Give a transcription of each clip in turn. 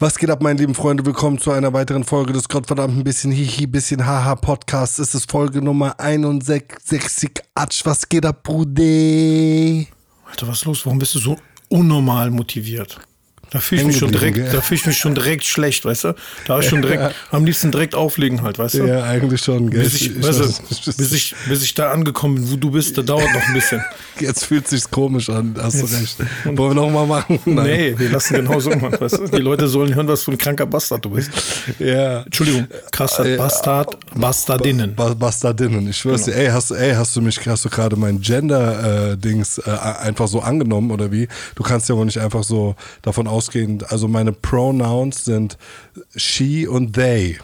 Was geht ab, meine lieben Freunde? Willkommen zu einer weiteren Folge des Gottverdammt ein bisschen Hihi, bisschen Haha Podcasts. Es ist Folge Nummer 61. Atsch, was geht ab, Bruder? Alter, was ist los? Warum bist du so unnormal motiviert? Da fühle ich mich schon direkt, da fühle ich mich schon direkt schlecht, weißt du? Da ich schon direkt, am liebsten direkt auflegen halt, weißt du? Ja, eigentlich schon, gell? Bis ich, ich, weißt du, bis ich, bis ich da angekommen bin, wo du bist, da dauert noch ein bisschen. Jetzt fühlt sich's komisch an, hast Jetzt. du recht. Wollen wir noch mal machen? Nein. Nee, wir lassen genau so machen, weißt du? Die Leute sollen hören, was für ein kranker Bastard du bist. Ja. Entschuldigung, krasser äh, Bastard, Bastardinnen. Ba Bastardinnen, ich schwör's genau. dir. Ey, hast, ey, hast du mich, hast du gerade mein Gender-Dings äh, äh, einfach so angenommen oder wie? Du kannst ja wohl nicht einfach so davon ausgehen, also mein meine Pronouns sind she und they.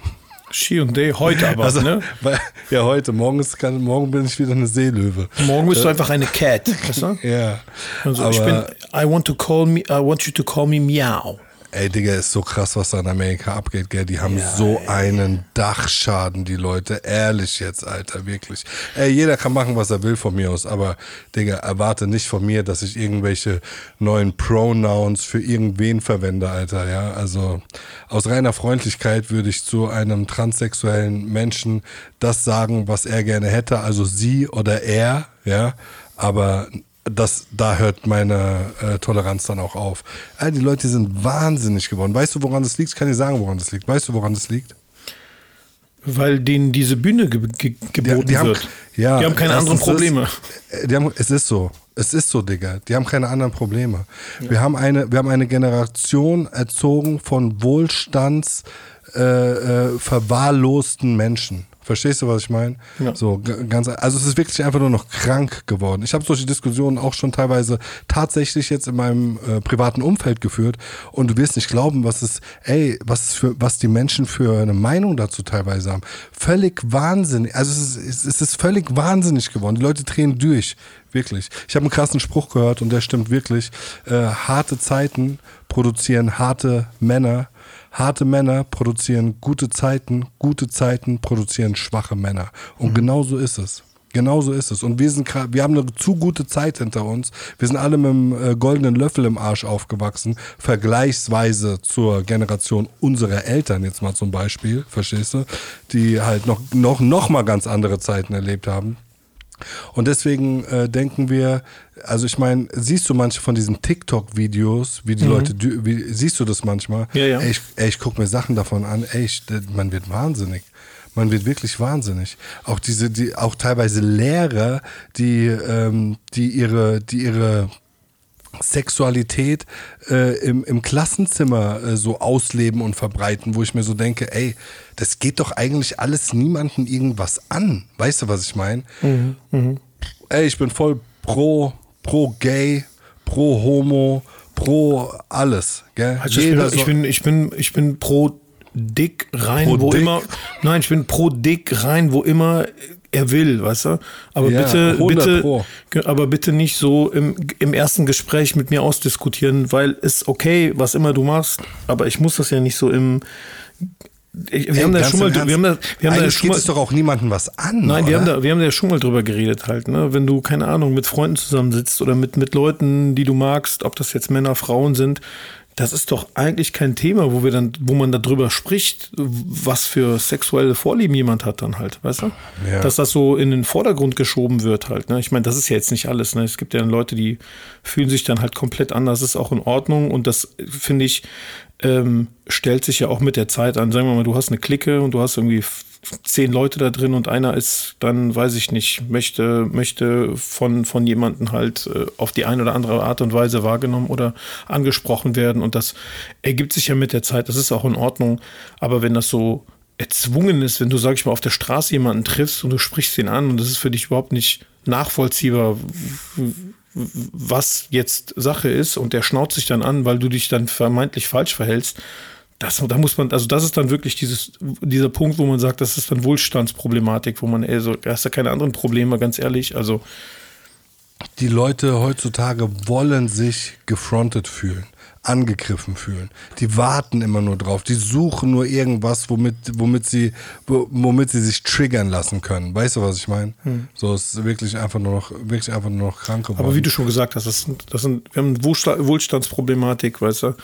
She und they, heute aber, also, ne? Weil, ja, heute. Morgen, ist, kann, morgen bin ich wieder eine Seelöwe. Morgen bist äh, du einfach eine Cat, weißt du? ja. Also ich bin, I want to call me, I want you to call me Meow. Ey, Digga, ist so krass, was da in Amerika abgeht, gell? Die haben ja, so ey. einen Dachschaden, die Leute. Ehrlich jetzt, Alter, wirklich. Ey, jeder kann machen, was er will von mir aus, aber, Digga, erwarte nicht von mir, dass ich irgendwelche neuen Pronouns für irgendwen verwende, Alter, ja? Also, aus reiner Freundlichkeit würde ich zu einem transsexuellen Menschen das sagen, was er gerne hätte, also sie oder er, ja? Aber das, da hört meine äh, Toleranz dann auch auf. All die Leute sind wahnsinnig geworden. Weißt du, woran das liegt? Ich kann dir sagen, woran das liegt. Weißt du, woran das liegt? Weil denen diese Bühne ge ge geboten die, die haben, wird. Ja, die haben keine anderen Probleme. Ist, äh, die haben, es ist so. Es ist so, Digga. Die haben keine anderen Probleme. Ja. Wir, haben eine, wir haben eine Generation erzogen von Wohlstands äh, äh, Menschen. Verstehst du, was ich meine? Ja. So ganz, also es ist wirklich einfach nur noch krank geworden. Ich habe solche Diskussionen auch schon teilweise tatsächlich jetzt in meinem äh, privaten Umfeld geführt und du wirst nicht glauben, was es, ey, was für, was die Menschen für eine Meinung dazu teilweise haben. Völlig wahnsinnig. Also es ist, es ist völlig wahnsinnig geworden. Die Leute drehen durch, wirklich. Ich habe einen krassen Spruch gehört und der stimmt wirklich. Äh, harte Zeiten produzieren harte Männer Harte Männer produzieren gute Zeiten, gute Zeiten produzieren schwache Männer. Und mhm. genau so ist es. Genau so ist es. Und wir sind wir haben eine zu gute Zeit hinter uns. Wir sind alle mit einem äh, goldenen Löffel im Arsch aufgewachsen, vergleichsweise zur Generation unserer Eltern jetzt mal zum Beispiel, verstehst du? Die halt noch, noch, noch mal ganz andere Zeiten erlebt haben. Und deswegen äh, denken wir, also ich meine, siehst du manche von diesen TikTok-Videos, wie die mhm. Leute, wie, siehst du das manchmal? Ja, ja. Ey, ich, ey, ich gucke mir Sachen davon an, ey, ich, man wird wahnsinnig. Man wird wirklich wahnsinnig. Auch diese, die, auch teilweise Lehrer, die, ähm, die ihre, die ihre Sexualität äh, im, im Klassenzimmer äh, so ausleben und verbreiten, wo ich mir so denke, ey, das geht doch eigentlich alles niemandem irgendwas an. Weißt du, was ich meine? Mhm, mh. Ey, ich bin voll pro, pro gay, pro homo, pro alles. Gell? Also ich, bin, ich, bin, ich, bin, ich bin pro dick rein, pro wo dick. immer. Nein, ich bin pro dick rein, wo immer er will, weißt du? Aber ja, bitte, bitte, Pro. aber bitte nicht so im, im ersten Gespräch mit mir ausdiskutieren, weil es okay, was immer du machst, aber ich muss das ja nicht so im ich, wir, Ey, haben da schon mal, wir haben da, wir haben da schon mal, es doch auch niemandem was an. Nein, wir haben da, wir haben da schon mal drüber geredet halt, ne? Wenn du keine Ahnung mit Freunden zusammensitzt oder mit mit Leuten, die du magst, ob das jetzt Männer, Frauen sind, das ist doch eigentlich kein Thema, wo wir dann, wo man darüber spricht, was für sexuelle Vorlieben jemand hat dann halt, weißt du? Ja. Dass das so in den Vordergrund geschoben wird halt. Ne? Ich meine, das ist ja jetzt nicht alles. Ne? Es gibt ja Leute, die fühlen sich dann halt komplett anders. Ist auch in Ordnung und das finde ich ähm, stellt sich ja auch mit der Zeit an. Sagen wir mal, du hast eine Clique und du hast irgendwie zehn Leute da drin und einer ist dann, weiß ich nicht, möchte, möchte von, von jemandem halt äh, auf die eine oder andere Art und Weise wahrgenommen oder angesprochen werden. Und das ergibt sich ja mit der Zeit, das ist auch in Ordnung. Aber wenn das so erzwungen ist, wenn du, sag ich mal, auf der Straße jemanden triffst und du sprichst ihn an und das ist für dich überhaupt nicht nachvollziehbar, was jetzt Sache ist und der schnaut sich dann an, weil du dich dann vermeintlich falsch verhältst, das, da muss man, also das ist dann wirklich dieses, dieser Punkt, wo man sagt, das ist dann Wohlstandsproblematik, wo man, ey, so, da hast ja keine anderen Probleme, ganz ehrlich. Also. Die Leute heutzutage wollen sich gefrontet fühlen, angegriffen fühlen. Die warten immer nur drauf. Die suchen nur irgendwas, womit, womit sie, womit sie sich triggern lassen können. Weißt du, was ich meine? Hm. So ist wirklich einfach nur noch, wirklich einfach nur noch krank geworden. Aber wie du schon gesagt hast, das sind, das sind, wir haben eine Wohlstandsproblematik, weißt du?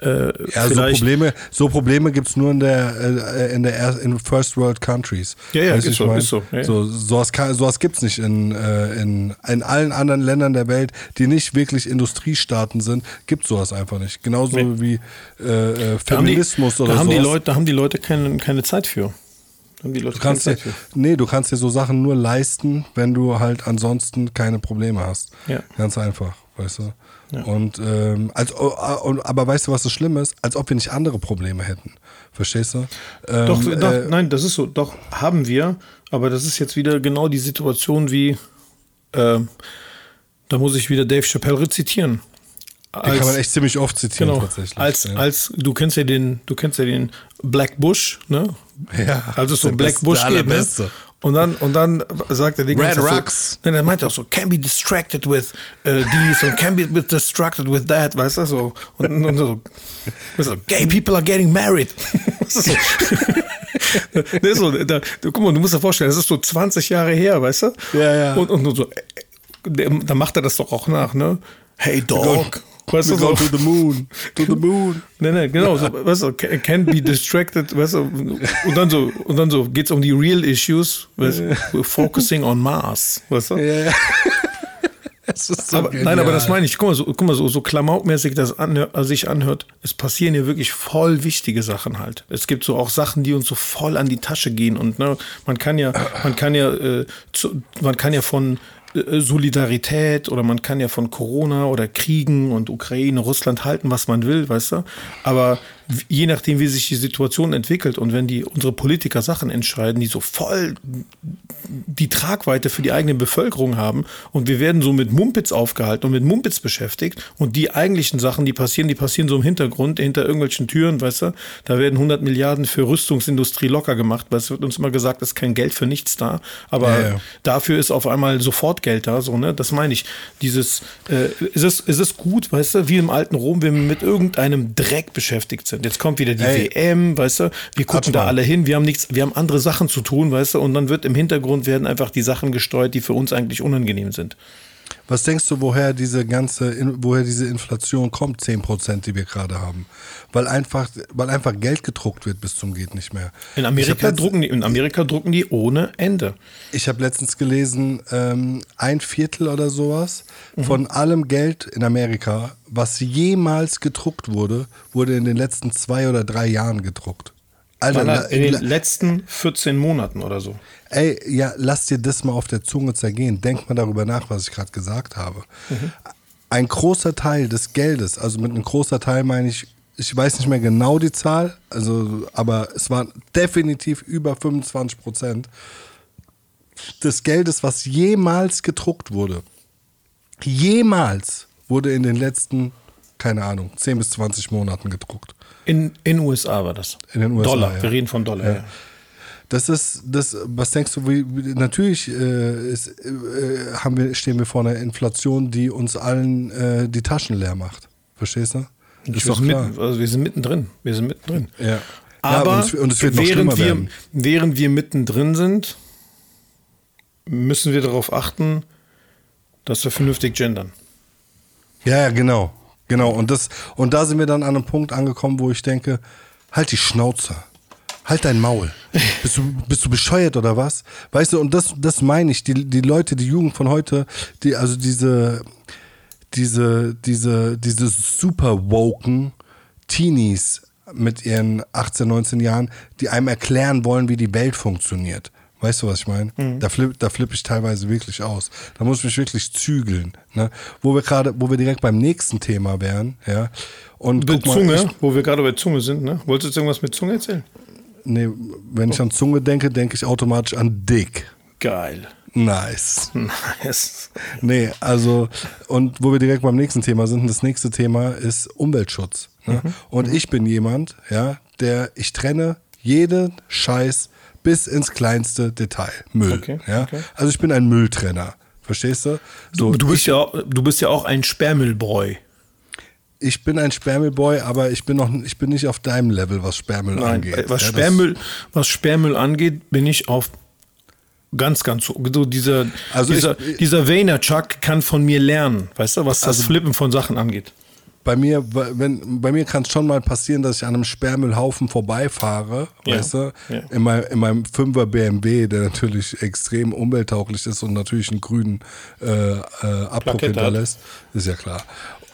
Äh, Ja, so. Probleme, so Probleme gibt es nur in der, äh, in der er in First World Countries. Ja, ja, ist so, mein? ist so, ja, so sowas, kann- sowas gibt es nicht in, äh, in, in allen anderen Ländern der Welt, die nicht wirklich Industriestaaten sind, gibt sowas einfach nicht. Genauso Nee. wie äh, äh, haben die, Feminismus oder da haben die sowas. Leute, da haben die Leute keine, keine Zeit für. Die Du kannst dir, nee, du kannst dir so Sachen nur leisten, wenn du halt ansonsten keine Probleme hast. Ja. Ganz einfach, weißt du. Ja. Und, ähm, als, und aber weißt du, was das Schlimme ist? Als ob wir nicht andere Probleme hätten. Verstehst du? Ähm, Doch, doch, äh, nein, das ist so. Doch, haben wir. Aber das ist jetzt wieder genau die Situation wie, äh, da muss ich wieder Dave Chappelle rezitieren. den kann man echt ziemlich oft zitieren genau, tatsächlich. als, ja. als, du kennst ja den, du kennst ja den Black Bush, ne? Ja, Also so Black Bush geht, ne? Und dann, und dann sagt er die Red ganze Zeit Rocks. So, nein, er meint auch so, can be distracted with uh, these and can be distracted with that, weißt du, so. Und, und so, so, gay people are getting married. So. Das ist so, da, guck mal, du musst dir vorstellen, das ist so 20 Jahre her, weißt du? Ja, ja. Und, und so, äh, da macht er das doch auch nach, ne? Hey Dog. Weißt du, so. to the moon, to the moon. Nee, nee, genau, so, weißt du, can, can be distracted, weißt du, und dann so, und dann so geht's um die real issues, weißt du, we're focusing on Mars, weißt du? Ja, ja. Ist so aber, nein, aber das meine ich, guck mal, so, guck mal, so, so klamaukmäßig das anhör, also sich anhört, es passieren hier wirklich voll wichtige Sachen halt. Es gibt so auch Sachen, die uns so voll an die Tasche gehen und ne, man kann ja, man kann ja, äh, zu, man kann ja von äh, Solidarität oder man kann ja von Corona oder Kriegen und Ukraine, Russland halten, was man will, weißt du? Aber je nachdem, wie sich die Situation entwickelt und wenn die unsere Politiker Sachen entscheiden, die so voll die Tragweite für die eigene Bevölkerung haben und wir werden so mit Mumpitz aufgehalten und mit Mumpitz beschäftigt und die eigentlichen Sachen, die passieren, die passieren so im Hintergrund, hinter irgendwelchen Türen, weißt du, da werden 100 Milliarden für Rüstungsindustrie locker gemacht, weil es wird uns immer gesagt, es ist kein Geld für nichts da, aber Ja, ja. dafür ist auf einmal sofort Geld da, so, ne, das meine ich, dieses, äh, ist es, ist es gut, weißt du, wie im alten Rom, wenn wir mit irgendeinem Dreck beschäftigt sind, jetzt kommt wieder die Ey. WM, weißt du, wir gucken da alle hin, wir haben nichts, wir haben andere Sachen zu tun, weißt du, und dann wird im Hintergrund werden einfach die Sachen gesteuert, die für uns eigentlich unangenehm sind. Was denkst du, woher diese ganze, woher diese Inflation kommt, 10%, die wir gerade haben? Weil einfach, weil einfach Geld gedruckt wird bis zum geht nicht mehr. In Amerika drucken die, in Amerika drucken die ohne Ende. Ich habe letztens gelesen, ähm, ein Viertel oder sowas Mhm. von allem Geld in Amerika, was jemals gedruckt wurde, wurde in den letzten zwei oder drei Jahren gedruckt. Alter, la- in den la- letzten 14 Monaten oder so. ey, ja, lass dir das mal auf der Zunge zergehen. Denk mal darüber nach, was ich gerade gesagt habe. Ein großer Teil des Geldes, also mit einem großer Teil meine ich, ich weiß nicht mehr genau die Zahl, also, aber es waren definitiv über 25 Prozent des Geldes, was jemals gedruckt wurde. Jemals wurde in den letzten, keine Ahnung, 10 bis 20 Monaten gedruckt. In den USA war das. In den USA, Dollar, ja. wir reden von Dollar. Ja. Ja. Das ist, das, was denkst du, wie, natürlich äh, ist, äh, haben wir, stehen wir vor einer Inflation, die uns allen äh, die Taschen leer macht. Verstehst du? Wir, Ist doch sind klar. mitten, also wir sind mittendrin. Wir sind mittendrin. Ja. Aber ja, und, es, und es während, wir, werden. während wir mittendrin sind, müssen wir darauf achten, dass wir vernünftig gendern. Ja, genau. Genau. Und, das, und da sind wir dann an einem Punkt angekommen, wo ich denke, halt die Schnauze. Halt dein Maul. Bist du, bist du bescheuert oder was? Weißt du, und das, das meine ich. Die, die Leute, die Jugend von heute, die, also diese, diese, diese, diese super woken Teenies mit ihren 18, 19 Jahren, die einem erklären wollen, wie die Welt funktioniert. Weißt du, was ich meine? Da flippe da flipp ich teilweise wirklich aus. Da muss ich mich wirklich zügeln. Ne? Wo wir gerade, wo wir direkt beim nächsten Thema wären, ja. Und Mit mal, Zunge, ich, wo wir gerade bei Zunge sind, ne? Wolltest du jetzt irgendwas mit Zunge erzählen? nee, wenn ich an Zunge denke, denke ich automatisch an Dick. Geil. Nice. Nice. Nee, also, und wo wir direkt beim nächsten Thema sind, das nächste Thema ist Umweltschutz. Ne? Mhm. Und ich bin jemand, ja, der, ich trenne jeden Scheiß bis ins kleinste Detail. Müll. Okay, ja? okay. Also ich bin ein Mülltrenner. Verstehst du? So, Du bist, ja, auch- du bist ja auch ein Sperrmüllboy. ich bin ein Sperrmüllboy, aber ich bin noch, ich bin nicht auf deinem Level, was Sperrmüll Nein, angeht. äh, was, Ja, Sperrmüll, was Sperrmüll angeht, bin ich auf ganz, ganz hoch. So dieser, Also dieser, ich- dieser Vaynerchuk kann von mir lernen, weißt du, was das Flippen von Sachen angeht. Bei mir, wenn, bei mir kann es schon mal passieren, dass ich an einem Sperrmüllhaufen vorbeifahre, Ja. weißt du, Ja. in, mein, in meinem 5er BMW, der natürlich extrem umwelttauglich ist und natürlich einen grünen äh, äh, Abdruck hinterlässt. Ist ja klar.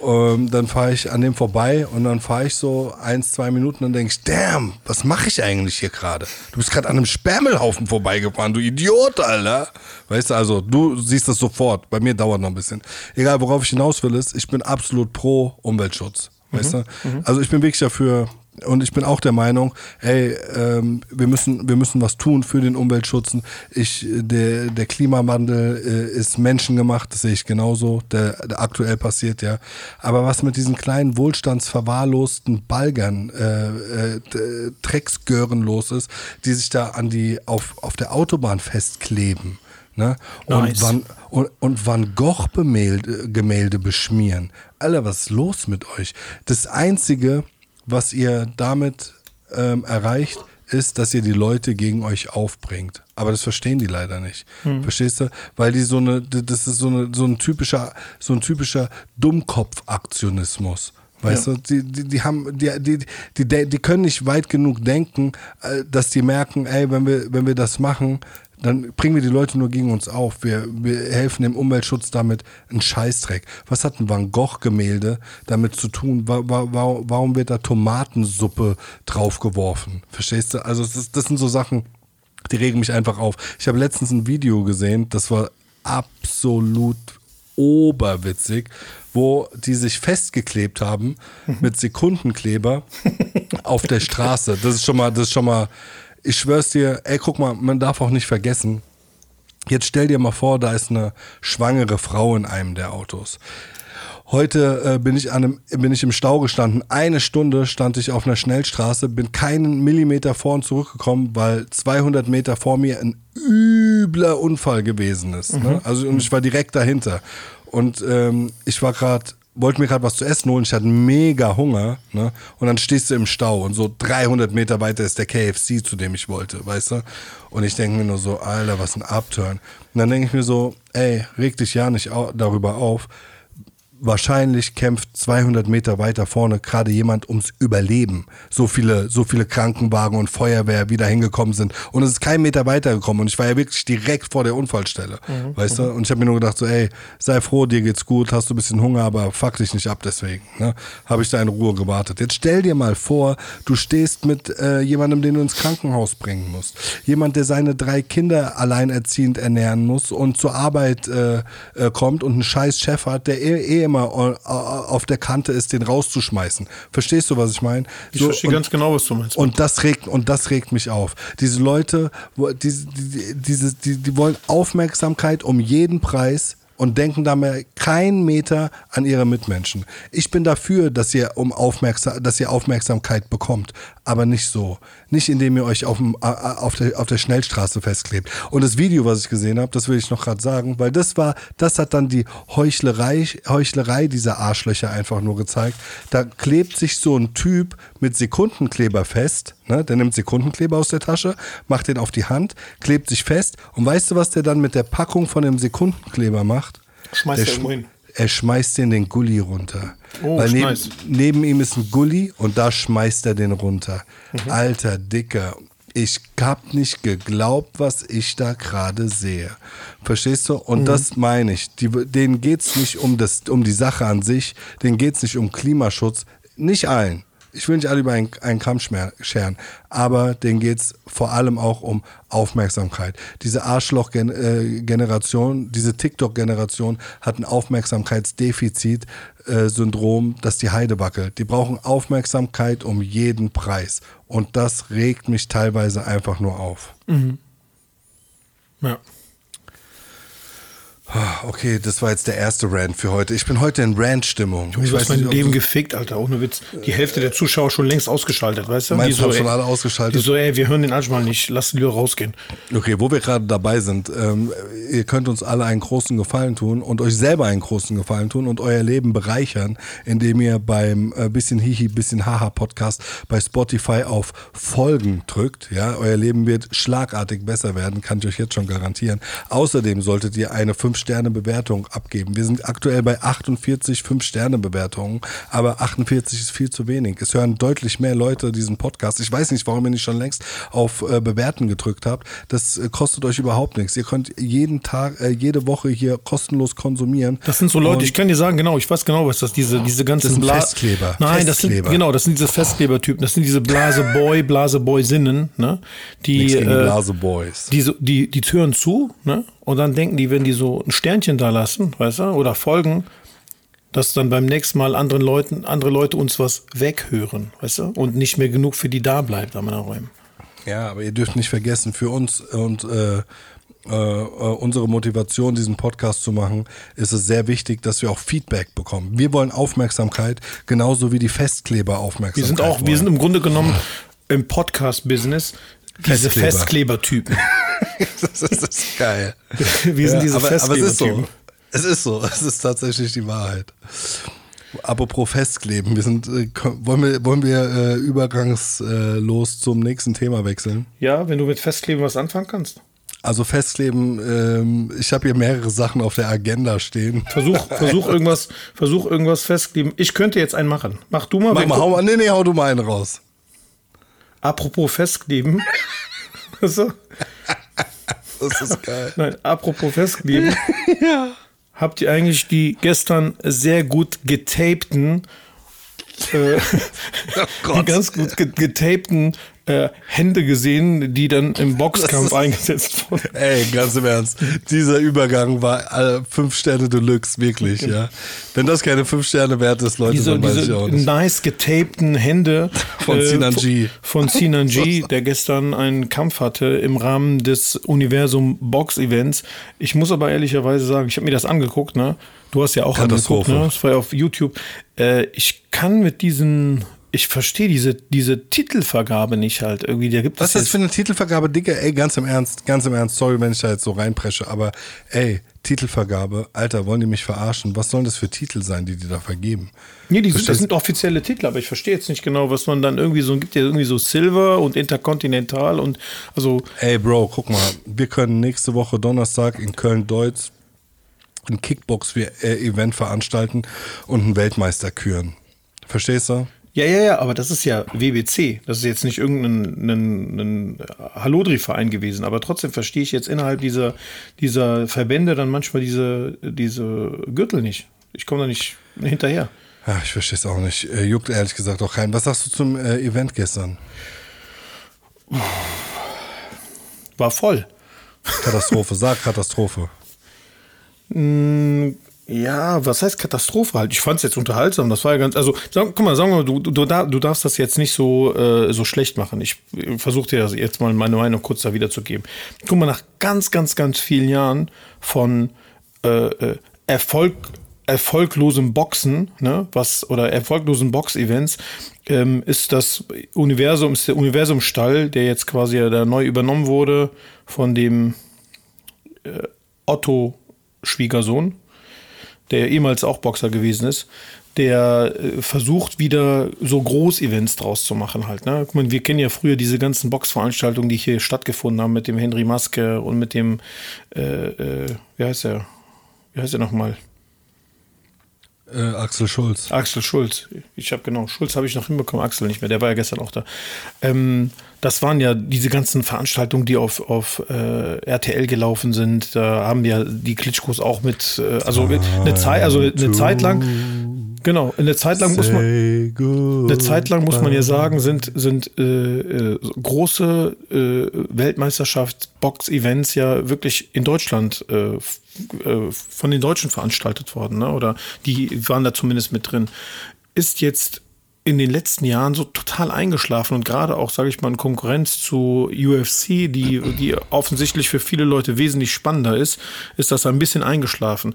Ähm, dann fahre ich an dem vorbei und dann fahre ich so eins, zwei Minuten und denke ich, damn, was mache ich eigentlich hier gerade? Du bist gerade an einem Sperrmüllhaufen vorbeigefahren, du Idiot, Alter. Weißt du, also du siehst das sofort. Bei mir dauert noch ein bisschen. Egal, worauf ich hinaus will, ist, ich bin absolut pro Umweltschutz. Weißt du? Also ich bin wirklich dafür, und ich bin auch der Meinung, ey, ähm, wir müssen, wir müssen was tun für den Umweltschutz. Ich, der, der Klimawandel äh, ist menschengemacht, das sehe ich genauso, der, der aktuell passiert, ja. Aber was mit diesen kleinen wohlstandsverwahrlosten Balgern, äh, äh, Drecksgören los ist, die sich da an die, auf, auf der Autobahn festkleben. Ne? Und, Nice. Van, und, und Van Gogh Gemälde, Gemälde beschmieren. Alter, was ist los mit euch? Das Einzige, was ihr damit ähm, erreicht, ist, dass ihr die Leute gegen euch aufbringt. Aber das verstehen die leider nicht. Verstehst du? Weil die so eine, das ist so, eine, so ein typischer, so ein typischer Dummkopf-Aktionismus. Weißt Ja. du, die, die, die haben, die, die, die, die, die können nicht weit genug denken, äh, dass die merken, ey, wenn wir, wenn wir das machen, dann bringen wir die Leute nur gegen uns auf. Wir, wir helfen dem Umweltschutz damit einen Scheißdreck. Was hat ein Van Gogh-Gemälde damit zu tun? Wa wa wa warum wird da Tomatensuppe draufgeworfen? Verstehst du? Also das, das sind so Sachen, die regen mich einfach auf. Ich habe letztens ein Video gesehen, das war absolut oberwitzig, wo die sich festgeklebt haben mit Sekundenkleber auf der Straße. Das ist schon mal, das ist schon mal, ich schwör's dir, ey, guck mal, man darf auch nicht vergessen, Jetzt stell dir mal vor, da ist eine schwangere Frau in einem der Autos. Heute äh, bin, ich an einem, bin ich im Stau gestanden. Eine Stunde stand ich auf einer Schnellstraße, bin keinen Millimeter vor und zurückgekommen, weil 200 Meter vor mir ein übler Unfall gewesen ist. Ne? Also und ich war direkt dahinter. Und ähm, ich war gerade, wollte mir gerade was zu essen holen. Ich hatte mega Hunger. Ne? Und dann stehst du im Stau und so 300 Meter weiter ist der KFC, zu dem ich wollte, weißt du? Und ich denke mir nur so, Alter, was ein Upturn. Und dann denke ich mir so, ey, reg dich ja nicht au darüber auf. Wahrscheinlich kämpft 200 Meter weiter vorne gerade jemand ums Überleben. So viele, so viele Krankenwagen und Feuerwehr wieder hingekommen sind. Und es ist kein Meter weitergekommen. Und ich war ja wirklich direkt vor der Unfallstelle. Weißt du? Und ich habe mir nur gedacht, so, ey, sei froh, dir geht's gut, hast du ein bisschen Hunger, aber fuck dich nicht ab deswegen. Ne? Habe ich da in Ruhe gewartet. Jetzt stell dir mal vor, du stehst mit äh, jemandem, den du ins Krankenhaus bringen musst. Jemand, der seine drei Kinder alleinerziehend ernähren muss und zur Arbeit äh, äh, kommt und einen scheiß Chef hat, der eh, eh immer äh, auf der Kante ist, den rauszuschmeißen. Verstehst du, was ich meine? Ich verstehe ganz genau, was du meinst. Und das regt, und das regt mich auf. Diese Leute, diese, die, diese, die, die wollen Aufmerksamkeit um jeden Preis und denken dabei keinen Meter an ihre Mitmenschen. Ich bin dafür, dass ihr um Aufmerksam, dass ihr Aufmerksamkeit bekommt, aber nicht so. Nicht indem ihr euch auf, dem, auf, der, auf der Schnellstraße festklebt. Und das Video, was ich gesehen habe, das will ich noch gerade sagen, weil das war, das hat dann die Heuchlerei, Heuchlerei dieser Arschlöcher einfach nur gezeigt. Da klebt sich so ein Typ mit Sekundenkleber fest, ne? der nimmt Sekundenkleber aus der Tasche, macht den auf die Hand, klebt sich fest und weißt du, was der dann mit der Packung von dem Sekundenkleber macht? Schmeißt der er irgendwo hin. Er schmeißt den den Gully runter. Oh, Weil neben, neben ihm ist ein Gully und da schmeißt er den runter. Mhm. Alter Dicker, ich hab nicht geglaubt, was ich da gerade sehe. Verstehst du? Und Mhm. das meine ich. Die, denen geht's nicht um, das, um die Sache an sich, denen geht's nicht um Klimaschutz. Nicht allen. Ich will nicht alle über einen, einen Kamm scheren, aber denen geht's vor allem auch um Aufmerksamkeit. Diese Arschloch-Generation, diese TikTok-Generation hat ein Aufmerksamkeitsdefizit-Syndrom, dass die Heide wackelt. Die brauchen Aufmerksamkeit um jeden Preis. Und das regt mich teilweise einfach nur auf. Ja. Ah, Okay, das war jetzt der erste Rant für heute. Ich bin heute in Rant-Stimmung. Du Ich hast mein nicht, Leben gefickt, Alter. Ohne Witz. Die Hälfte der Zuschauer schon längst ausgeschaltet, weißt du? Meinst Die ey, schon alle ausgeschaltet? Die so, ey, wir hören den Anschmal nicht. Lass lieber rausgehen. Okay, wo wir gerade dabei sind, ähm, ihr könnt uns alle einen großen Gefallen tun und euch selber einen großen Gefallen tun und euer Leben bereichern, indem ihr beim äh, bisschen Hihi, bisschen Haha Podcast bei Spotify auf Folgen drückt. Ja, euer Leben wird schlagartig besser werden, kann ich euch jetzt schon garantieren. Außerdem solltet ihr eine 5 5-Sterne-Bewertung abgeben. Wir sind aktuell bei 48 5-Sterne-Bewertungen, aber 48 ist viel zu wenig. Es hören deutlich mehr Leute diesen Podcast. Ich weiß nicht, warum ihr nicht schon längst auf äh, Bewerten gedrückt habt. Das äh, kostet euch überhaupt nichts. Ihr könnt jeden Tag, äh, jede Woche hier kostenlos konsumieren. Das sind so Leute, Und ich kann dir sagen, genau, ich weiß genau, was das diese diese ganzen das sind Bla Festkleber. Nein, das sind genau, das sind diese Festklebertypen. Das sind diese Blaseboy, Blaseboy-Sinnen, ne? Die äh, Blaseboys. Die, so, die die hören zu, ne? Und dann denken die, wenn die so ein Sternchen da lassen, weißt du, oder folgen, dass dann beim nächsten Mal anderen Leuten, andere Leute uns was weghören, weißt du, und nicht mehr genug für die da bleibt an meiner Räumen. Ja, aber ihr dürft nicht vergessen, für uns und äh, äh, unsere Motivation, diesen Podcast zu machen, ist es sehr wichtig, dass wir auch Feedback bekommen. Wir wollen Aufmerksamkeit, genauso wie die Festkleber Aufmerksamkeit. Wir sind auch, wollen. wir sind im Grunde genommen im Podcast-Business diese Festkleber. Festklebertypen. das, ist, das ist geil. wir sind ja, diese aber. Aber es ist so. Es ist so. Es ist tatsächlich die Wahrheit. Apropos Festkleben, wir sind, äh, wollen wir, wollen wir äh, übergangslos zum nächsten Thema wechseln? Ja, wenn du mit Festkleben was anfangen kannst. Also Festkleben, ähm, ich habe hier mehrere Sachen auf der Agenda stehen. Versuch, versuch irgendwas, versuch irgendwas festkleben. Ich könnte jetzt einen machen. Mach du mal. Mach mal, hau mal, nee, nee, hau du mal einen raus. Apropos Festkleben. also, das ist geil. Nein, apropos Festkleben. ja. Habt ihr eigentlich die gestern sehr gut getapten, äh, oh die ganz gut getapten äh, Hände gesehen, die dann im Boxkampf ist, eingesetzt wurden. Ey, ganz im Ernst. Dieser Übergang war äh, fünf Sterne Deluxe, wirklich, okay. ja. Wenn das keine fünf Sterne wert ist, Leute, diese, dann weiß diese ich auch nicht. nice getapten Hände von äh, Sinan G. Von Sinan G, der gestern einen Kampf hatte im Rahmen des Universum Box Events. Ich muss aber ehrlicherweise sagen, ich habe mir das angeguckt, ne? Du hast ja auch angeguckt, ne? Das war ja auf YouTube. Äh, ich kann mit diesen ich verstehe diese, diese Titelvergabe nicht halt irgendwie. Da gibt Was ist das für eine Titelvergabe, Digga? Ey, ganz im Ernst, ganz im Ernst, sorry, wenn ich da jetzt so reinpresche, aber ey, Titelvergabe, Alter, wollen die mich verarschen? Was sollen das für Titel sein, die die da vergeben? Nee, die sind, das sind offizielle Titel, aber ich verstehe jetzt nicht genau, was man dann irgendwie so, gibt ja irgendwie so Silver und Interkontinental und also. Ey, Bro, guck mal, wir können nächste Woche Donnerstag in Köln-Deutz ein Kickbox-Event veranstalten und einen Weltmeister küren. Verstehst du? Ja, ja, ja, aber das ist ja WBC. Das ist jetzt nicht irgendein ein, ein Hallodri-Verein gewesen. Aber trotzdem verstehe ich jetzt innerhalb dieser, dieser Verbände dann manchmal diese, diese Gürtel nicht. Ich komme da nicht hinterher. Ja, ich verstehe es auch nicht. Äh, juckt ehrlich gesagt auch keinen. Was sagst du zum äh, Event gestern? War voll. Katastrophe, sag Katastrophe. Ja, was heißt Katastrophe halt? Ich fand es jetzt unterhaltsam. Das war ja ganz, also sag, guck mal, sagen mal, du, du, du darfst das jetzt nicht so, äh, so schlecht machen. Ich versuche dir das jetzt mal meine Meinung kurz da wiederzugeben. Guck mal, nach ganz, ganz, ganz vielen Jahren von äh, äh Erfolg, erfolglosem Boxen, ne, was oder erfolglosen Box-Events, ähm, ist das Universum, ist der Universumstall, der jetzt quasi ja da neu übernommen wurde von dem äh, Otto Schwiegersohn, der ehemals auch Boxer gewesen ist, der äh, versucht wieder so Groß-Events draus zu machen halt. Ne? Guck mal, wir kennen ja früher diese ganzen Boxveranstaltungen, die hier stattgefunden haben mit dem Henry Maske und mit dem, äh, äh, wie heißt er? Wie heißt er nochmal? Äh, Axel Schulz. Axel Schulz. Ich habe genau, Schulz habe ich noch hinbekommen, Axel nicht mehr, der war ja gestern auch da. Ähm, das waren ja diese ganzen Veranstaltungen, die auf, auf äh, RTL gelaufen sind. Da haben ja die Klitschkos auch mit, äh, also eine Zeit, also eine Zeit lang Genau, eine Zeit lang muss man eine Zeit lang muss man ja sagen, sind sind äh, äh, große äh, Weltmeisterschaft-Box-Events ja wirklich in Deutschland äh, äh, von den Deutschen veranstaltet worden, ne? Oder die waren da zumindest mit drin. Ist jetzt in den letzten Jahren so total eingeschlafen und gerade auch, sage ich mal, in Konkurrenz zu UFC, die, die offensichtlich für viele Leute wesentlich spannender ist, ist das ein bisschen eingeschlafen.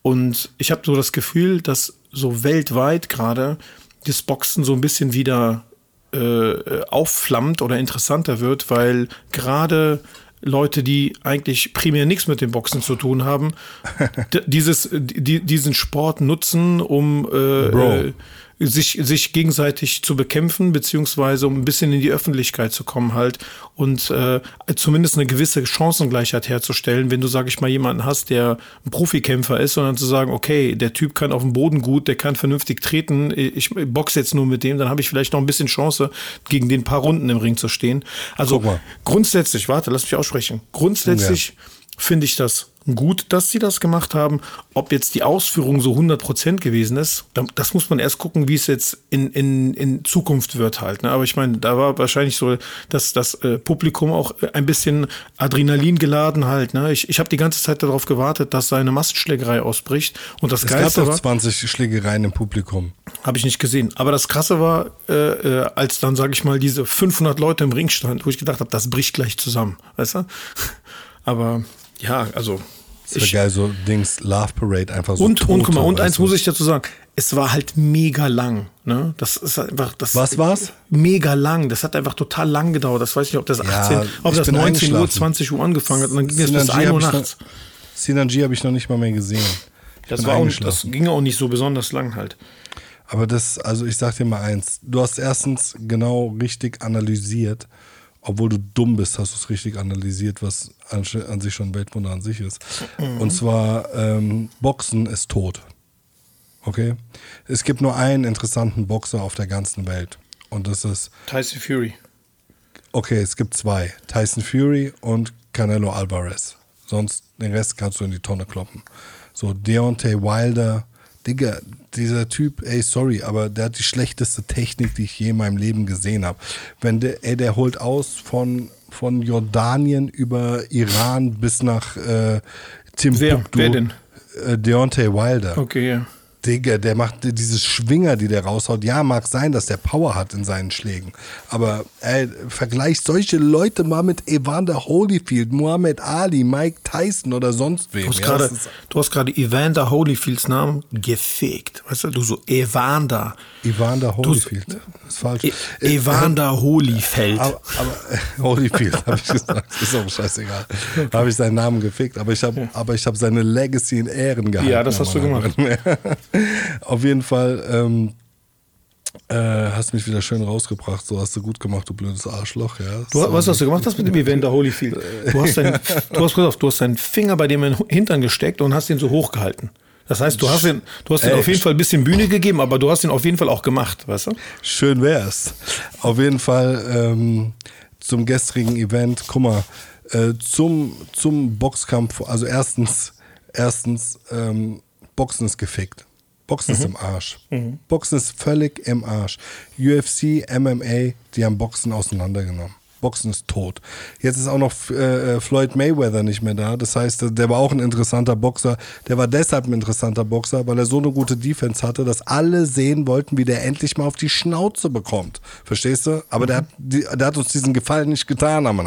Und ich habe so das Gefühl, dass so weltweit gerade das Boxen so ein bisschen wieder äh, aufflammt oder interessanter wird, weil gerade Leute, die eigentlich primär nichts mit dem Boxen zu tun haben, dieses, die, diesen Sport nutzen, um äh, äh, sich, sich gegenseitig zu bekämpfen, beziehungsweise um ein bisschen in die Öffentlichkeit zu kommen halt und äh, zumindest eine gewisse Chancengleichheit herzustellen, wenn du, sag ich mal, jemanden hast, der ein Profikämpfer ist, sondern zu sagen, okay, der Typ kann auf dem Boden gut, der kann vernünftig treten, ich boxe jetzt nur mit dem, dann habe ich vielleicht noch ein bisschen Chance, gegen den paar Runden im Ring zu stehen. Also grundsätzlich, warte, lass mich aussprechen. Grundsätzlich ja. finde ich das gut, dass sie das gemacht haben. Ob jetzt die Ausführung so 100% gewesen ist, das muss man erst gucken, wie es jetzt in, in, in Zukunft wird halt. Ne? Aber ich meine, da war wahrscheinlich so, dass das äh, Publikum auch ein bisschen Adrenalin geladen halt. Ne? Ich, ich habe die ganze Zeit darauf gewartet, dass seine Massenschlägerei ausbricht. Und das es Geilste gab doch 20 Schlägereien im Publikum. Habe ich nicht gesehen. Aber das Krasse war, äh, äh, als dann, sage ich mal, diese 500 Leute im Ring standen, wo ich gedacht habe, das bricht gleich zusammen. Weißt du? Aber ja, also. Das wäre geil, so Dings, Love Parade einfach so. Und, und guck mal, und eins muss ich dazu sagen, es war halt mega lang. Ne? Das ist einfach. Das Was war's? Mega lang. Das hat einfach total lang gedauert. Das weiß ich nicht, ob das 18, ja, ob das 19 Uhr, 20 Uhr angefangen hat und dann ging es bis 1 Uhr nachts. Sinanji habe ich noch nicht mal mehr gesehen. das, war auch, das ging auch nicht so besonders lang halt. Aber das, also ich sag dir mal eins, du hast erstens genau richtig analysiert, obwohl du dumm bist, hast du es richtig analysiert, was an, an, sich schon ein Weltwunder an sich ist. Mhm. Und zwar, ähm, Boxen ist tot. Okay? Es gibt nur einen interessanten Boxer auf der ganzen Welt. Und das ist. Tyson Fury. Okay, es gibt zwei. Tyson Fury und Canelo Alvarez. Sonst den Rest kannst du in die Tonne kloppen. So, Deontay Wilder, Digga, dieser Typ, ey, sorry, aber der hat die schlechteste Technik, die ich je in meinem Leben gesehen habe. Wenn der, ey, der holt aus von, von Jordanien über Iran bis nach äh, Timbuktu. Wer, wer denn? Äh, Deontay Wilder. Okay, ja. Digga, der macht dieses Schwinger, die der raushaut. Ja, mag sein, dass der Power hat in seinen Schlägen. Aber ey, vergleich solche Leute mal mit Evander Holyfield, Muhammad Ali, Mike Tyson oder sonst wem. Du hast gerade Evander Holyfields Namen gefegt. Weißt du, du so Evander. Evander Holyfield. Das ist falsch. E äh, Evander äh, Holyfeld. Aber, aber äh, Holyfield, habe ich gesagt. Ist auch scheißegal. Da habe ich seinen Namen gefickt. Aber ich habe ja. hab seine Legacy in Ehren gehalten. Ja, das hast du gemacht. Auf jeden Fall ähm, äh, hast mich wieder schön rausgebracht. So hast du gut gemacht, du blödes Arschloch. Ja. Du, so. was hast du gemacht hast mit dem Evander Holyfield? Du hast, dein, du, hast, auf, du hast deinen Finger bei dem in den Hintern gesteckt und hast ihn so hochgehalten. Das heißt, du hast ihn, du hast ihn auf jeden Fall ein bisschen Bühne gegeben, aber du hast ihn auf jeden Fall auch gemacht, weißt du? Schön wär's. Auf jeden Fall ähm, zum gestrigen Event, guck mal, äh, zum, zum Boxkampf, also erstens, erstens, ähm, Boxen ist gefickt. Boxen mhm. ist im Arsch. Mhm. Boxen ist völlig im Arsch. UFC, MMA, die haben Boxen auseinandergenommen. Boxen ist tot. Jetzt ist auch noch äh, äh, Floyd Mayweather nicht mehr da. Das heißt, der war auch ein interessanter Boxer. Der war deshalb ein interessanter Boxer, weil er so eine gute Defense hatte, dass alle sehen wollten, wie der endlich mal auf die Schnauze bekommt. Verstehst du? Aber mhm. der, hat, die, der hat uns diesen Gefallen nicht getan, am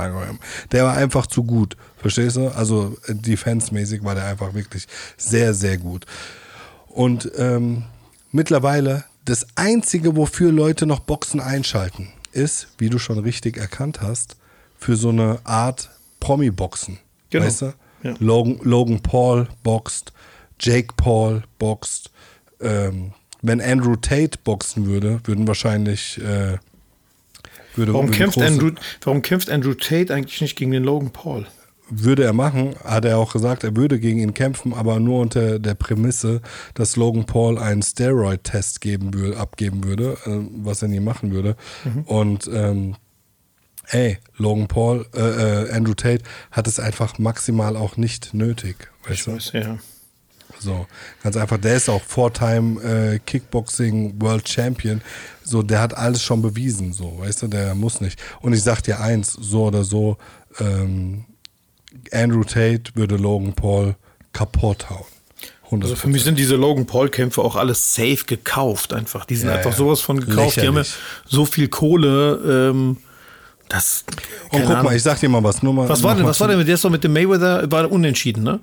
Der war einfach zu gut. Verstehst du? Also äh, defense-mäßig war der einfach wirklich sehr, sehr gut. Und ähm, mittlerweile das Einzige, wofür Leute noch Boxen einschalten, ist, wie du schon richtig erkannt hast, für so eine Art Promi-Boxen. Genau. Weißt du? Ja. Logan, Logan Paul boxt, Jake Paul boxt. Ähm, wenn Andrew Tate boxen würde, würden wahrscheinlich. Äh, würde, warum, kämpft Andrew, warum kämpft Andrew Tate eigentlich nicht gegen den Logan Paul? Würde er machen, hat er auch gesagt, er würde gegen ihn kämpfen, aber nur unter der Prämisse, dass Logan Paul einen Steroid-Test geben würde, abgeben würde, äh, was er nie machen würde. Mhm. Und ähm, ey, Logan Paul, äh, äh, Andrew Tate hat es einfach maximal auch nicht nötig. Weißt ich du? weiß, ja. So, ganz einfach, der ist auch Four-Time äh, Kickboxing World Champion. So, der hat alles schon bewiesen, so, weißt du, der muss nicht. Und ich sag dir eins, so oder so, ähm, Andrew Tate würde Logan Paul kaputt hauen. 100%. Also für mich sind diese Logan Paul-Kämpfe auch alles safe gekauft einfach. Die sind ja, einfach ja. sowas von gekauft. Lächerlich. Die haben ja so viel Kohle. Ähm, das, Und guck Ahnung. mal, ich sag dir mal was. Nur mal was war denn, was war denn mit der ist doch mit dem Mayweather? War unentschieden, ne?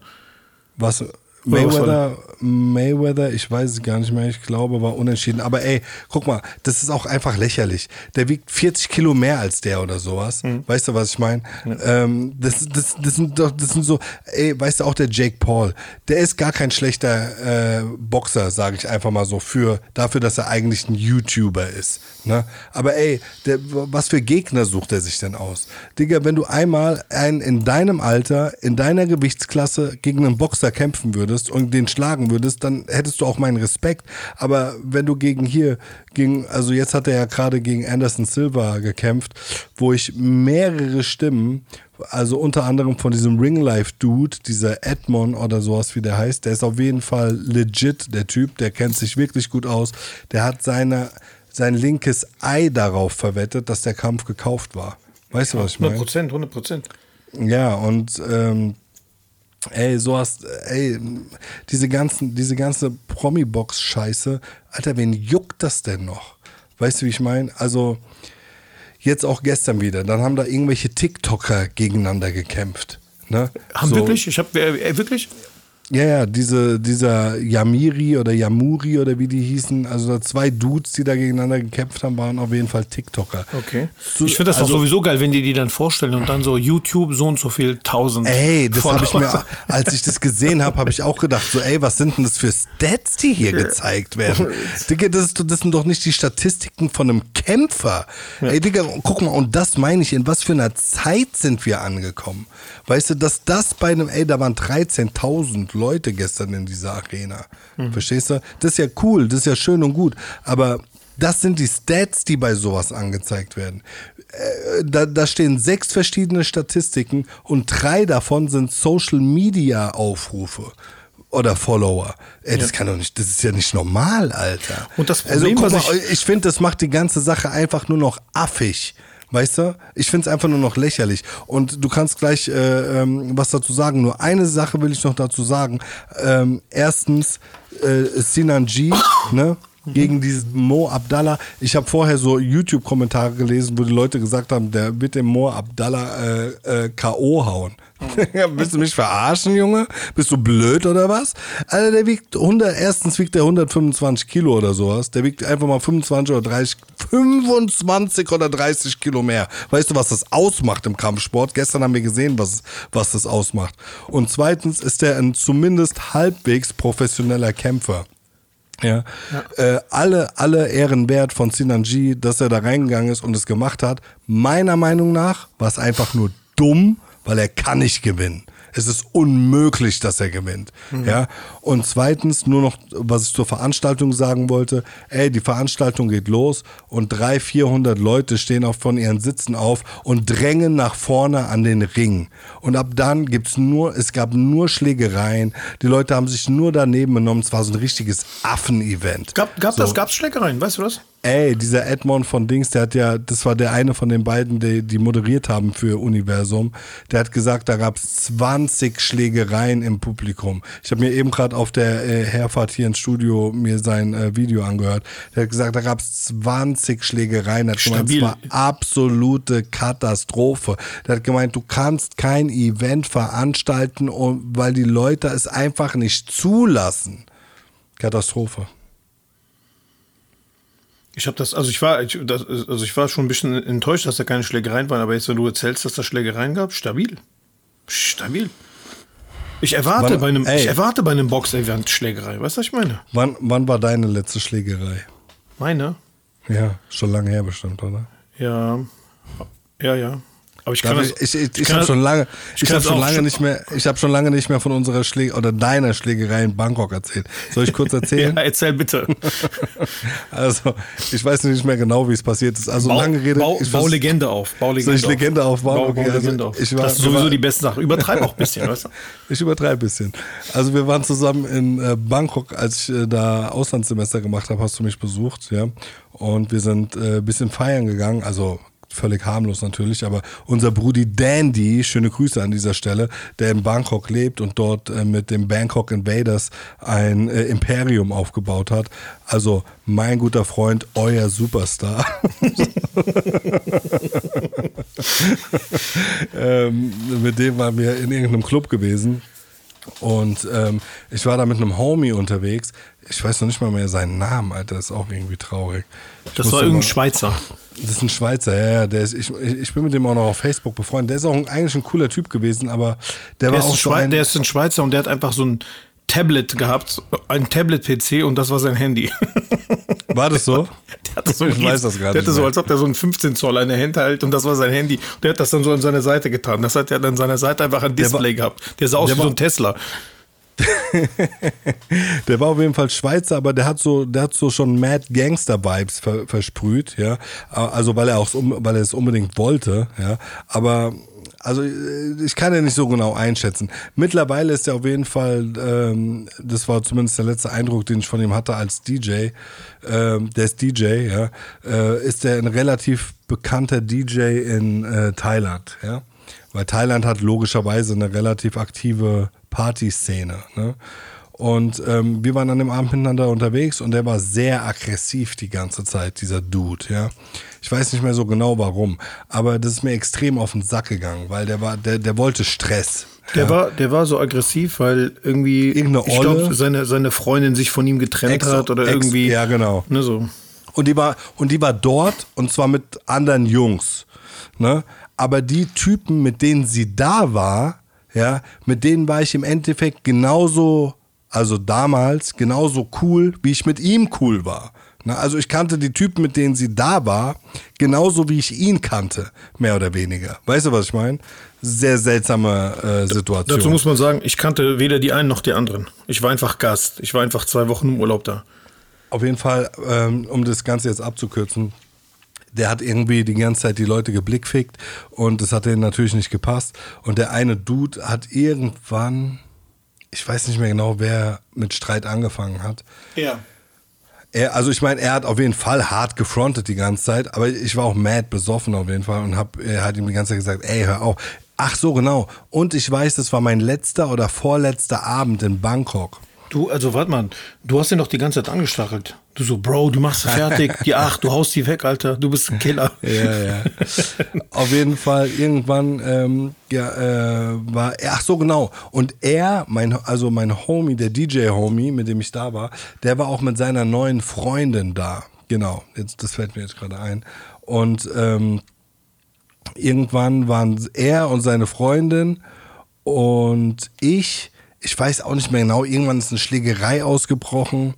Was? Mayweather, Mayweather, ich weiß es gar nicht mehr, ich glaube, war unentschieden. Aber ey, guck mal, das ist auch einfach lächerlich. Der wiegt 40 Kilo mehr als der oder sowas. Mhm. Weißt du, was ich meine? Ja. Ähm, das, das, das sind doch, das sind so, ey, weißt du, auch der Jake Paul, der ist gar kein schlechter äh, Boxer, sage ich einfach mal so, für, dafür, dass er eigentlich ein YouTuber ist. Ne? Aber ey, der, was für Gegner sucht er sich denn aus? Digga, wenn du einmal einen in deinem Alter, in deiner Gewichtsklasse gegen einen Boxer kämpfen würdest und den schlagen würdest, dann hättest du auch meinen Respekt. Aber wenn du gegen hier, gegen, also jetzt hat er ja gerade gegen Anderson Silva gekämpft, wo ich mehrere Stimmen also unter anderem von diesem Ringlife-Dude, dieser Edmond oder sowas, wie der heißt, der ist auf jeden Fall legit, der Typ, der kennt sich wirklich gut aus. Der hat seine, sein linkes Ei darauf verwettet, dass der Kampf gekauft war. Weißt du, was ich meine? 100 Prozent, 100 Prozent. Ja, und ähm, ey, so hast, ey, diese ganzen, diese ganze Promi-Box-Scheiße, Alter, wen juckt das denn noch? Weißt du, wie ich meine? Also, jetzt auch gestern wieder, dann haben da irgendwelche TikToker gegeneinander gekämpft. Ne? Haben so. wirklich? Ich habe äh, wirklich? Ja, ja, diese, dieser Yamiri oder Yamuri oder wie die hießen, also zwei Dudes, die da gegeneinander gekämpft haben, waren auf jeden Fall TikToker. Okay. Ich finde das also, doch sowieso geil, wenn die die dann vorstellen und dann so YouTube so und so viel tausend. Ey, das habe ich mir, als ich das gesehen habe, habe ich auch gedacht, so, ey, was sind denn das für Stats, die hier gezeigt werden? Digga, das, ist, das sind doch nicht die Statistiken von einem Kämpfer. Ja. Ey, Digga, guck mal, und das meine ich, in was für einer Zeit sind wir angekommen? Weißt du, dass das bei einem, ey, da waren 13.000 Leute gestern in dieser Arena. Mhm. Verstehst du? Das ist ja cool, das ist ja schön und gut. Aber das sind die Stats, die bei sowas angezeigt werden. Äh, da, da, stehen sechs verschiedene Statistiken und drei davon sind Social Media Aufrufe oder Follower. Ey, das ja. kann doch nicht, das ist ja nicht normal, Alter. Und das also, Problem, also, guck mal, ich, ich finde, das macht die ganze Sache einfach nur noch affig. Weißt du? Ich finde es einfach nur noch lächerlich. Und du kannst gleich äh, ähm, was dazu sagen. Nur eine Sache will ich noch dazu sagen. Ähm, erstens, äh, Sinan G, ne? Gegen diesen Mo Abdallah. Ich habe vorher so YouTube-Kommentare gelesen, wo die Leute gesagt haben, der wird den Mo Abdallah äh, äh, K.O. hauen. Willst du mich verarschen, Junge? Bist du blöd oder was? Also der wiegt 100, erstens wiegt der 125 Kilo oder sowas. Der wiegt einfach mal 25 oder 30, 25 oder 30 Kilo mehr. Weißt du, was das ausmacht im Kampfsport? Gestern haben wir gesehen, was, was das ausmacht. Und zweitens ist der ein zumindest halbwegs professioneller Kämpfer. Ja. ja. Äh, alle, alle Ehren wert von Sinanji, dass er da reingegangen ist und es gemacht hat. Meiner Meinung nach war es einfach nur dumm, weil er kann nicht gewinnen. Es ist unmöglich, dass er gewinnt. Mhm. Ja. Und zweitens nur noch, was ich zur Veranstaltung sagen wollte. Ey, die Veranstaltung geht los und drei, vierhundert Leute stehen auch von ihren Sitzen auf und drängen nach vorne an den Ring. Und ab dann gibt's nur, es gab nur Schlägereien. Die Leute haben sich nur daneben genommen. Es war so ein richtiges Affen-Event. Gab, gab so. das, gab's Schlägereien, weißt du das? Ey, dieser Edmond von Dings, der hat ja, das war der eine von den beiden, die, die moderiert haben für Universum. Der hat gesagt, da gab es 20 Schlägereien im Publikum. Ich habe mir eben gerade auf der äh, Herfahrt hier ins Studio mir sein äh, Video angehört. Der hat gesagt, da gab es 20 Schlägereien. Der hat gemeint, es war absolute Katastrophe. Der hat gemeint, du kannst kein Event veranstalten, weil die Leute es einfach nicht zulassen. Katastrophe. Ich habe das, also ich war, ich, das, also ich war schon ein bisschen enttäuscht, dass da keine Schlägereien waren, aber jetzt, wenn du erzählst, dass da Schlägereien gab, stabil. Stabil. Ich erwarte wann, bei einem, ey, ich erwarte bei einem Box-Event Schlägerei. Weißt du, was ich meine? Wann, wann war deine letzte Schlägerei? Meine? Ja, schon lange her bestimmt, oder? Ja. Ja, ja. Aber ich kann das, ich, ich, ich, ich habe schon lange, ich, habe schon lange nicht mehr, ich habe schon lange nicht mehr von unserer Schläge oder deiner Schlägerei in Bangkok erzählt. Soll ich kurz erzählen? ja, erzähl bitte. also, ich weiß nicht mehr genau, wie es passiert ist. Also Bau, lange Rede. Bau, ich bau Legende auf. Bau Legende soll ich Legende aufbauen? Bau, okay, bau Legende also, auf. Ich war, das ist sowieso war, die beste Sache. Übertreib auch ein bisschen, weißt du? Ich übertreibe ein bisschen. Also wir waren zusammen in äh, Bangkok, als ich äh, da Auslandssemester gemacht habe, hast du mich besucht, ja. Und wir sind äh, ein bisschen feiern gegangen, also völlig harmlos natürlich, aber unser Brudi Dandy, schöne Grüße an dieser Stelle, der in Bangkok lebt und dort äh, mit dem Bangkok Invaders ein äh, Imperium aufgebaut hat. Also mein guter Freund, euer Superstar. ähm, mit dem waren wir in irgendeinem Club gewesen Und ähm, ich war da mit einem Homie unterwegs. Ich weiß noch nicht mal mehr seinen Namen, Alter. Das ist auch irgendwie traurig. Ich Das war irgendein Schweizer. Das ist ein Schweizer, ja, ja. Der ist, ich, ich bin mit dem auch noch auf Facebook befreundet. Der ist auch ein, eigentlich ein cooler Typ gewesen, aber der, Der war auch ein so ein, der ist ein Schweizer und der hat einfach so ein Tablet gehabt, ein Tablet-PC und das war sein Handy. War das so? Der hatte so, Ich ein weiß das gar der hatte so, als ob der so ein 15 Zoll an der Hand hält und das war sein Handy. Und der hat das dann so an seine Seite getan. Das hat er dann an seiner Seite einfach ein Display gehabt. Der sah aus der wie so war- ein Tesla. Der war auf jeden Fall Schweizer, aber der hat so, der hat so schon Mad Gangster Vibes ver, versprüht, ja. Also weil er auch, weil er es unbedingt wollte, ja. Aber also ich kann ja nicht so genau einschätzen. Mittlerweile ist er auf jeden Fall, ähm, das war zumindest der letzte Eindruck, den ich von ihm hatte als DJ. Ähm, der ist DJ, ja. Äh, ist er ein relativ bekannter DJ in äh, Thailand, ja. Weil Thailand hat logischerweise eine relativ aktive Partyszene. Ne? Und ähm, wir waren an dem Abend miteinander unterwegs und der war sehr aggressiv die ganze Zeit, dieser Dude, ja. Ich weiß nicht mehr so genau warum, aber das ist mir extrem auf den Sack gegangen, weil der war, der, der wollte Stress. Der, war, der war so aggressiv, weil irgendwie Irgendeine ich Olle. glaub, seine, seine Freundin sich von ihm getrennt Ex- hat oder Ex- irgendwie. ja, genau. Ne, so. Und die war, und die war dort und zwar mit anderen Jungs. Ne? Aber die Typen, mit denen sie da war, ja, mit denen war ich im Endeffekt genauso, also damals, genauso cool, wie ich mit ihm cool war. Also ich kannte die Typen, mit denen sie da war, genauso wie ich ihn kannte, mehr oder weniger. Weißt du, was ich meine? Sehr seltsame äh, Situation. Dazu muss man sagen, ich kannte weder die einen noch die anderen. Ich war einfach Gast. Ich war einfach zwei Wochen im Urlaub da. Auf jeden Fall, ähm, um das Ganze jetzt abzukürzen, der hat irgendwie die ganze Zeit die Leute geblickfickt und das hat denen natürlich nicht gepasst. Und der eine Dude hat irgendwann, ich weiß nicht mehr genau, wer mit Streit angefangen hat. Ja. Er, also ich meine, er hat auf jeden Fall hart gefrontet die ganze Zeit, aber ich war auch mad besoffen auf jeden Fall und hab, er hat ihm die ganze Zeit gesagt, ey, hör auf. Ach so, genau. Und ich weiß, das war mein letzter oder vorletzter Abend in Bangkok. Du, also warte mal, du hast ihn doch die ganze Zeit angestachelt. Du so, Bro, du machst fertig, die acht, du haust die weg, Alter, du bist ein Killer. Ja, ja. Auf jeden Fall irgendwann ähm, ja, äh, war ach so genau und er mein also mein Homie der DJ Homie mit dem ich da war der war auch mit seiner neuen Freundin da genau jetzt das fällt mir jetzt gerade ein und ähm, irgendwann waren er und seine Freundin und ich ich weiß auch nicht mehr genau irgendwann ist eine Schlägerei ausgebrochen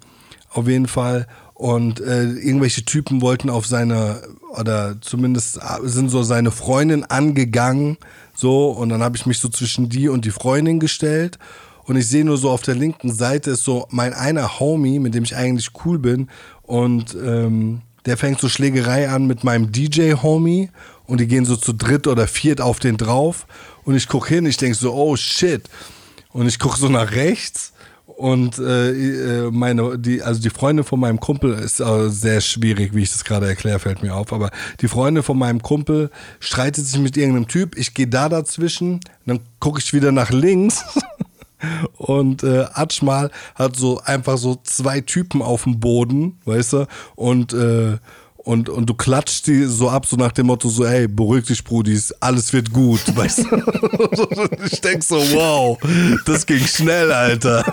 auf jeden Fall. Und äh, irgendwelche Typen wollten auf seine oder zumindest sind so seine Freundin angegangen so. Und dann habe ich mich so zwischen die und die Freundin gestellt. Und ich sehe nur so auf der linken Seite ist so mein einer Homie mit dem ich eigentlich cool bin. Und ähm, der fängt so Schlägerei an mit meinem DJ Homie. Und die gehen so zu dritt oder viert auf den drauf. Und ich guck hin ich denk so oh shit. Und ich guck so nach rechts und äh, äh, meine, die, also die Freundin von meinem Kumpel ist äh, sehr schwierig, wie ich das gerade erkläre, fällt mir auf. Aber die Freundin von meinem Kumpel streitet sich mit irgendeinem Typ. Ich gehe da dazwischen, dann gucke ich wieder nach links. Und äh, Atschmal hat so einfach so zwei Typen auf dem Boden, weißt du? Und äh, und, und du klatscht die so ab, so nach dem Motto, so, ey, beruhig dich, Brudis, alles wird gut, weißt du? ich denk so, wow, das ging schnell, Alter.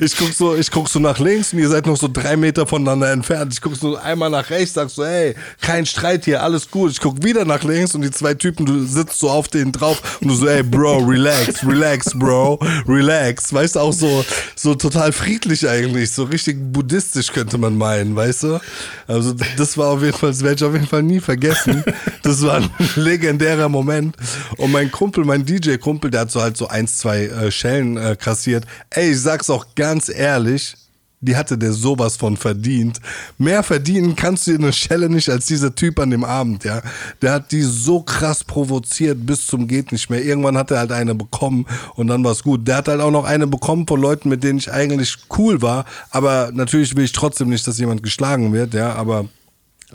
Ich guck so, ich guck so nach links und ihr seid noch so drei Meter voneinander entfernt. Ich guck so einmal nach rechts, sag so, ey, kein Streit hier, alles gut. Ich guck wieder nach links und die zwei Typen, du sitzt so auf denen drauf und du so, ey, Bro, relax, relax, Bro, relax. Weißt du, auch so, so total friedlich eigentlich, so richtig buddhistisch könnte man meinen, weißt du? Also das war auf jeden Fall, das werde ich auf jeden Fall nie vergessen. Das war ein legendärer Moment. Und mein Kumpel, mein DJ-Kumpel, der hat so halt so eins, zwei äh, Schellen äh, kassiert. Ey, ich sag's auch ganz ehrlich, die hatte der sowas von verdient. Mehr verdienen kannst du dir eine Schelle nicht als dieser Typ an dem Abend, ja. Der hat die so krass provoziert bis zum geht nicht mehr. Irgendwann hat er halt eine bekommen und dann war's gut. Der hat halt auch noch eine bekommen von Leuten, mit denen ich eigentlich cool war, aber natürlich will ich trotzdem nicht, dass jemand geschlagen wird, ja, aber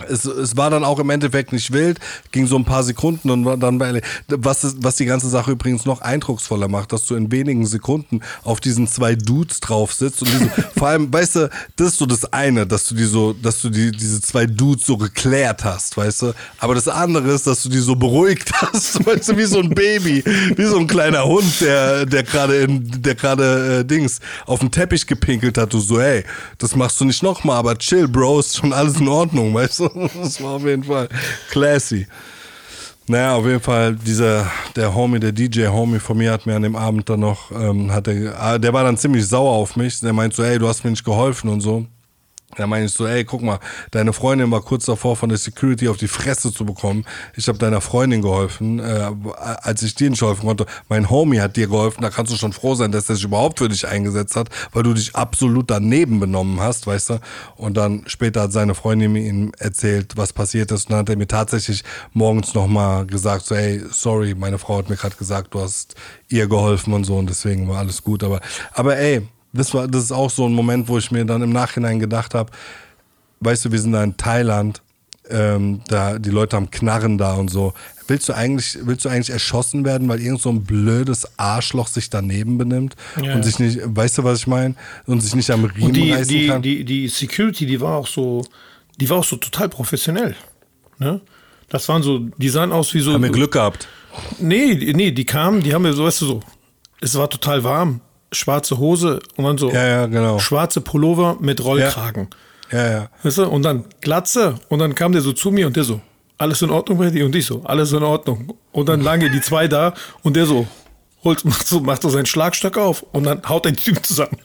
es, es war dann auch im Endeffekt nicht wild, ging so ein paar Sekunden und war dann bei, was, was die ganze Sache übrigens noch eindrucksvoller macht, dass du in wenigen Sekunden auf diesen zwei Dudes drauf sitzt und diese, vor allem, weißt du, das ist so das eine, dass du die so, dass du die, diese zwei Dudes so geklärt hast, weißt du, aber das andere ist, dass du die so beruhigt hast, weißt du, wie so ein Baby, wie so ein kleiner Hund, der, der gerade in, der gerade äh, Dings auf den Teppich gepinkelt hat, du so, hey, das machst du nicht nochmal, aber chill, Bro, ist schon alles in Ordnung, weißt du? Das war auf jeden Fall classy. Naja, auf jeden Fall, dieser, der Homie, der DJ-Homie von mir hat mir an dem Abend dann noch, ähm, hat der, ah, der war dann ziemlich sauer auf mich. Der meint so, ey, du hast mir nicht geholfen und so. Da meine ich so, ey, guck mal, deine Freundin war kurz davor, von der Security auf die Fresse zu bekommen. Ich habe deiner Freundin geholfen, äh, als ich dir nicht helfen konnte. Mein Homie hat dir geholfen, da kannst du schon froh sein, dass er sich überhaupt für dich eingesetzt hat, weil du dich absolut daneben benommen hast, weißt du. Und dann später hat seine Freundin mir ihm erzählt, was passiert ist. Und dann hat er mir tatsächlich morgens nochmal gesagt, so, ey, sorry, meine Frau hat mir gerade gesagt, du hast ihr geholfen und so und deswegen war alles gut. Aber, aber ey, das, war, das ist auch so ein Moment, wo ich mir dann im Nachhinein gedacht habe, weißt du, wir sind da in Thailand, ähm, da, die Leute haben Knarren da und so. Willst du eigentlich, willst du eigentlich erschossen werden, weil irgend so ein blödes Arschloch sich daneben benimmt ja. und sich nicht, weißt du, was ich meine? Und sich nicht am Riemen und die, reißen die, kann? Die, die Security, die war auch so, die war auch so total professionell. Ne? Das waren so, die sahen aus wie so. Haben wir Glück gehabt? Nee, nee, die kamen, die haben mir so, weißt du, so, es war total warm schwarze Hose und dann so ja, ja, genau. schwarze Pullover mit Rollkragen. Ja, ja. Weißt du? Und dann Glatze und dann kam der so zu mir und der so, alles in Ordnung bei dir? Und ich so, alles in Ordnung. Und dann lagen die zwei da und der so, holt, macht so, macht so seinen Schlagstock auf und dann haut ein Typ zusammen.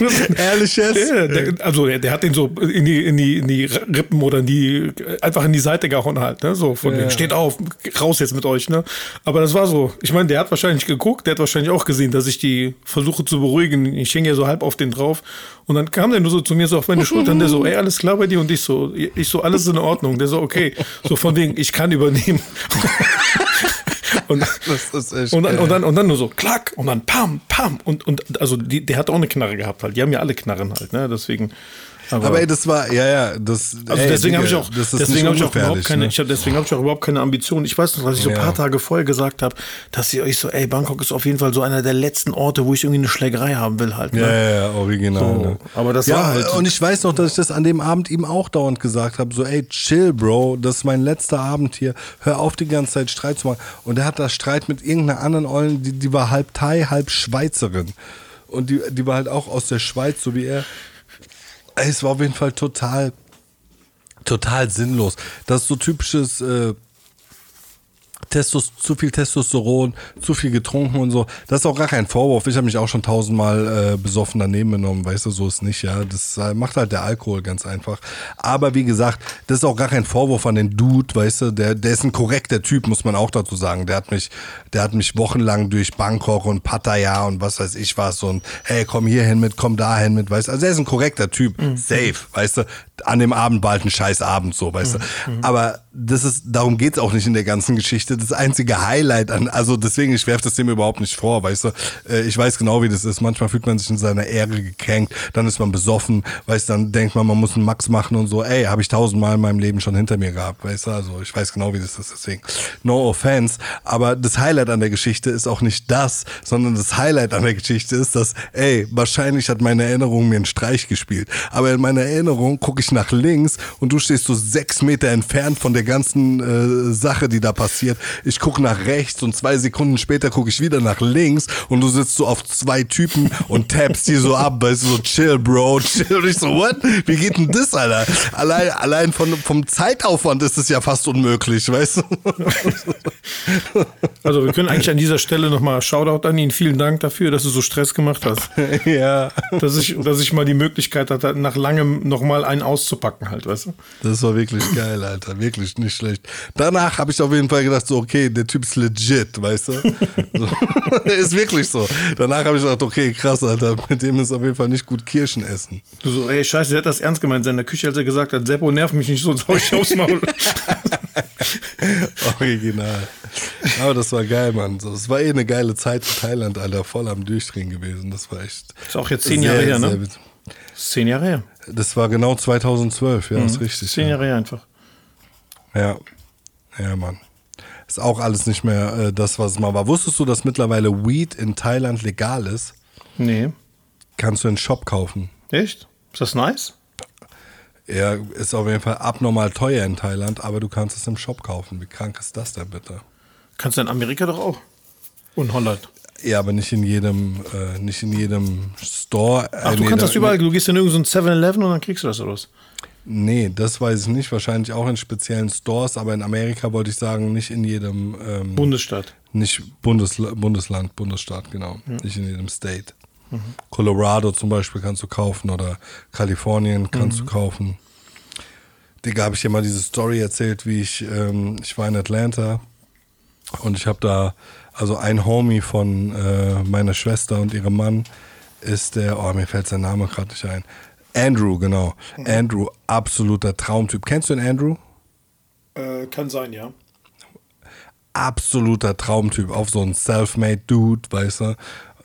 Ehrlich jetzt? Der, der, also der, der, hat den so in die, in, die, in die Rippen oder in die, einfach in die Seite gehauen halt, ne? So von ja. dem, steht auf, raus jetzt mit euch, ne? Aber das war so, ich meine, der hat wahrscheinlich geguckt, der hat wahrscheinlich auch gesehen, dass ich die versuche zu beruhigen. Ich hänge ja so halb auf den drauf. Und dann kam der nur so zu mir so auf meine Schultern, der so, ey, alles klar bei dir? Und ich so, ich so, alles in Ordnung. Der so, okay. So von wegen, ich kann übernehmen. Und, und, dann, und, dann, und dann nur so, klack, und dann pam, pam. Und, und also die, der hat auch eine Knarre gehabt halt. Die haben ja alle Knarren halt, ne? Deswegen. Aber, aber ey, das war, ja, ja, das. Also ey, deswegen habe ich auch, deswegen habe ich auch überhaupt keine, ne? ich hab, deswegen habe ich auch überhaupt keine Ambition. Ich weiß noch, dass ich so ein paar Tage vorher gesagt habe, dass ihr euch so, ey, Bangkok ist auf jeden Fall so einer der letzten Orte, wo ich irgendwie eine Schlägerei haben will halt. Ne? Ja, ja, ja, original. So, ne? Aber das ja, war halt. Und ich weiß noch, dass ich das an dem Abend ihm auch dauernd gesagt habe, so, ey, chill, Bro, das ist mein letzter Abend hier. Hör auf, die ganze Zeit Streit zu machen. Und er hat da Streit mit irgendeiner anderen Ollen, die, die war halb Thai, halb Schweizerin. Und die, die war halt auch aus der Schweiz, so wie er es war auf jeden Fall total, total sinnlos. Das ist so typisches äh, Testos, zu viel Testosteron, zu viel getrunken und so. Das ist auch gar kein Vorwurf. Ich habe mich auch schon tausendmal äh, besoffen daneben genommen, weißt du, so ist nicht, ja. Das äh, macht halt der Alkohol ganz einfach. Aber wie gesagt, das ist auch gar kein Vorwurf an den Dude, weißt du, der, der ist ein korrekter Typ, muss man auch dazu sagen. Der hat mich, der hat mich wochenlang durch Bangkok und Pattaya und was weiß ich was und hey, komm hier hin mit, komm da hin mit, weißt du. Also er ist ein korrekter Typ, mhm. safe, weißt du. An dem Abend bald ein scheiß Abend, so, weißt mhm. du. Mhm. Aber das ist, darum geht's auch nicht in der ganzen Geschichte das einzige Highlight an. Also deswegen, ich werfe das dem überhaupt nicht vor, weißt du. Äh, ich weiß genau, wie das ist. Manchmal fühlt man sich in seiner Ehre gekränkt, dann ist man besoffen, weißt du, dann denkt man, man muss einen Max machen und so. Ey, habe ich tausendmal in meinem Leben schon hinter mir gehabt, weißt du. Also ich weiß genau, wie das ist. Deswegen, no offense. Aber das Highlight an der Geschichte ist auch nicht das, sondern das Highlight an der Geschichte ist, dass, ey, wahrscheinlich hat meine Erinnerung mir einen Streich gespielt. Aber in meiner Erinnerung gucke ich nach links und du stehst so sechs Meter entfernt von der ganzen äh, Sache, die da passiert ich gucke nach rechts und zwei Sekunden später gucke ich wieder nach links und du sitzt so auf zwei Typen und tappst die so ab, weißt du, so chill, Bro, chill. Und ich so, what? Wie geht denn das, Alter? Allein, allein von, vom Zeitaufwand ist es ja fast unmöglich, weißt du? Also wir können eigentlich an dieser Stelle nochmal Shoutout an ihn. Vielen Dank dafür, dass du so Stress gemacht hast. ja. Dass ich, dass ich mal die Möglichkeit hatte, nach langem nochmal einen auszupacken halt, weißt du? Das war wirklich geil, Alter. Wirklich nicht schlecht. Danach habe ich auf jeden Fall gedacht, so, okay, der Typ ist legit, weißt du? So. ist wirklich so. Danach habe ich gedacht, okay, krass, Alter, mit dem ist auf jeden Fall nicht gut Kirschen essen. Du so, ey, scheiße, der hat das ernst gemeint in der Küche, als er gesagt hat, Seppo, nerv mich nicht so, soll ich aufs Maul. Original. Aber das war geil, Mann. So, es war eh eine geile Zeit in Thailand, Alter, voll am Durchdrehen gewesen. Das war echt. Ist auch jetzt zehn Jahre her, ne? Zehn Jahre her. Das war genau 2012, ja, ist richtig. Zehn ja. Jahre her einfach. Ja. Ja, Mann. Ist auch alles nicht mehr äh, das, was es mal war. Wusstest du, dass mittlerweile Weed in Thailand legal ist? Nee. Kannst du in den Shop kaufen. Echt? Ist das nice? Er ist auf jeden Fall abnormal teuer in Thailand, aber du kannst es im Shop kaufen. Wie krank ist das denn bitte? Kannst du in Amerika doch auch. Und Holland. Ja, aber nicht in jedem, äh, nicht in jedem Store. Ach, äh, du nee, kannst da- das überall. Du gehst in irgendein 7-Eleven und dann kriegst du das raus. Nee, das weiß ich nicht. Wahrscheinlich auch in speziellen Stores, aber in Amerika wollte ich sagen, nicht in jedem, ähm, Bundesstaat. nicht Bundesla Bundesland, Bundesstaat, genau. Nicht in jedem State. Colorado zum Beispiel kannst du kaufen oder Kalifornien kannst du kaufen. Digga, habe ich dir mal diese Story erzählt, wie ich, ähm, ich war in Atlanta und ich habe da, also ein Homie von äh, meiner Schwester und ihrem Mann ist der, oh, mir fällt sein Name gerade nicht ein. Andrew, genau. Andrew, absoluter Traumtyp. Kennst du den Andrew? Äh, kann sein, ja. absoluter Traumtyp, auch so ein self-made Dude, weißt du,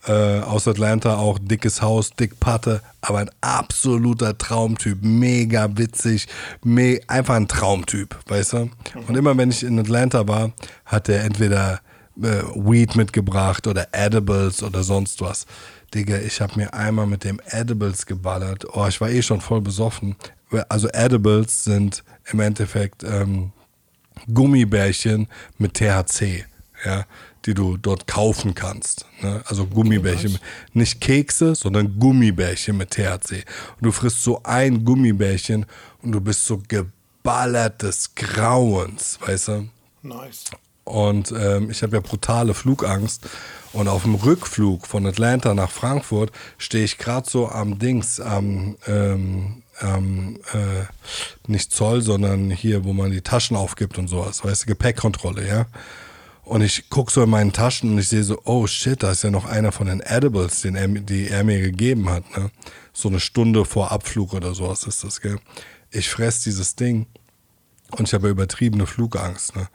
äh, aus Atlanta auch dickes Haus, dick Patte, aber ein absoluter Traumtyp, mega witzig, me einfach ein Traumtyp, weißt du. Und immer wenn ich in Atlanta war, hat er entweder äh, Weed mitgebracht oder Edibles oder sonst was. Digga, ich habe mir einmal mit dem Edibles geballert. Oh, ich war eh schon voll besoffen. Also Edibles sind im Endeffekt ähm, Gummibärchen mit THC, ja, die du dort kaufen kannst. Ne? Also Gummibärchen, nicht Kekse, sondern Gummibärchen mit THC. Und du frisst so ein Gummibärchen und du bist so geballert des Grauens, weißt du? Nice. Und ähm, ich habe ja brutale Flugangst. Und auf dem Rückflug von Atlanta nach Frankfurt stehe ich gerade so am Dings, am, ähm, am äh, nicht Zoll, sondern hier, wo man die Taschen aufgibt und sowas, weißt du, Gepäckkontrolle, ja. Und ich gucke so in meinen Taschen und ich sehe so, oh shit, da ist ja noch einer von den Edibles, den er, die er mir gegeben hat, ne? So eine Stunde vor Abflug oder sowas ist das, gell? Ich fress dieses Ding und ich habe übertriebene Flugangst, ne?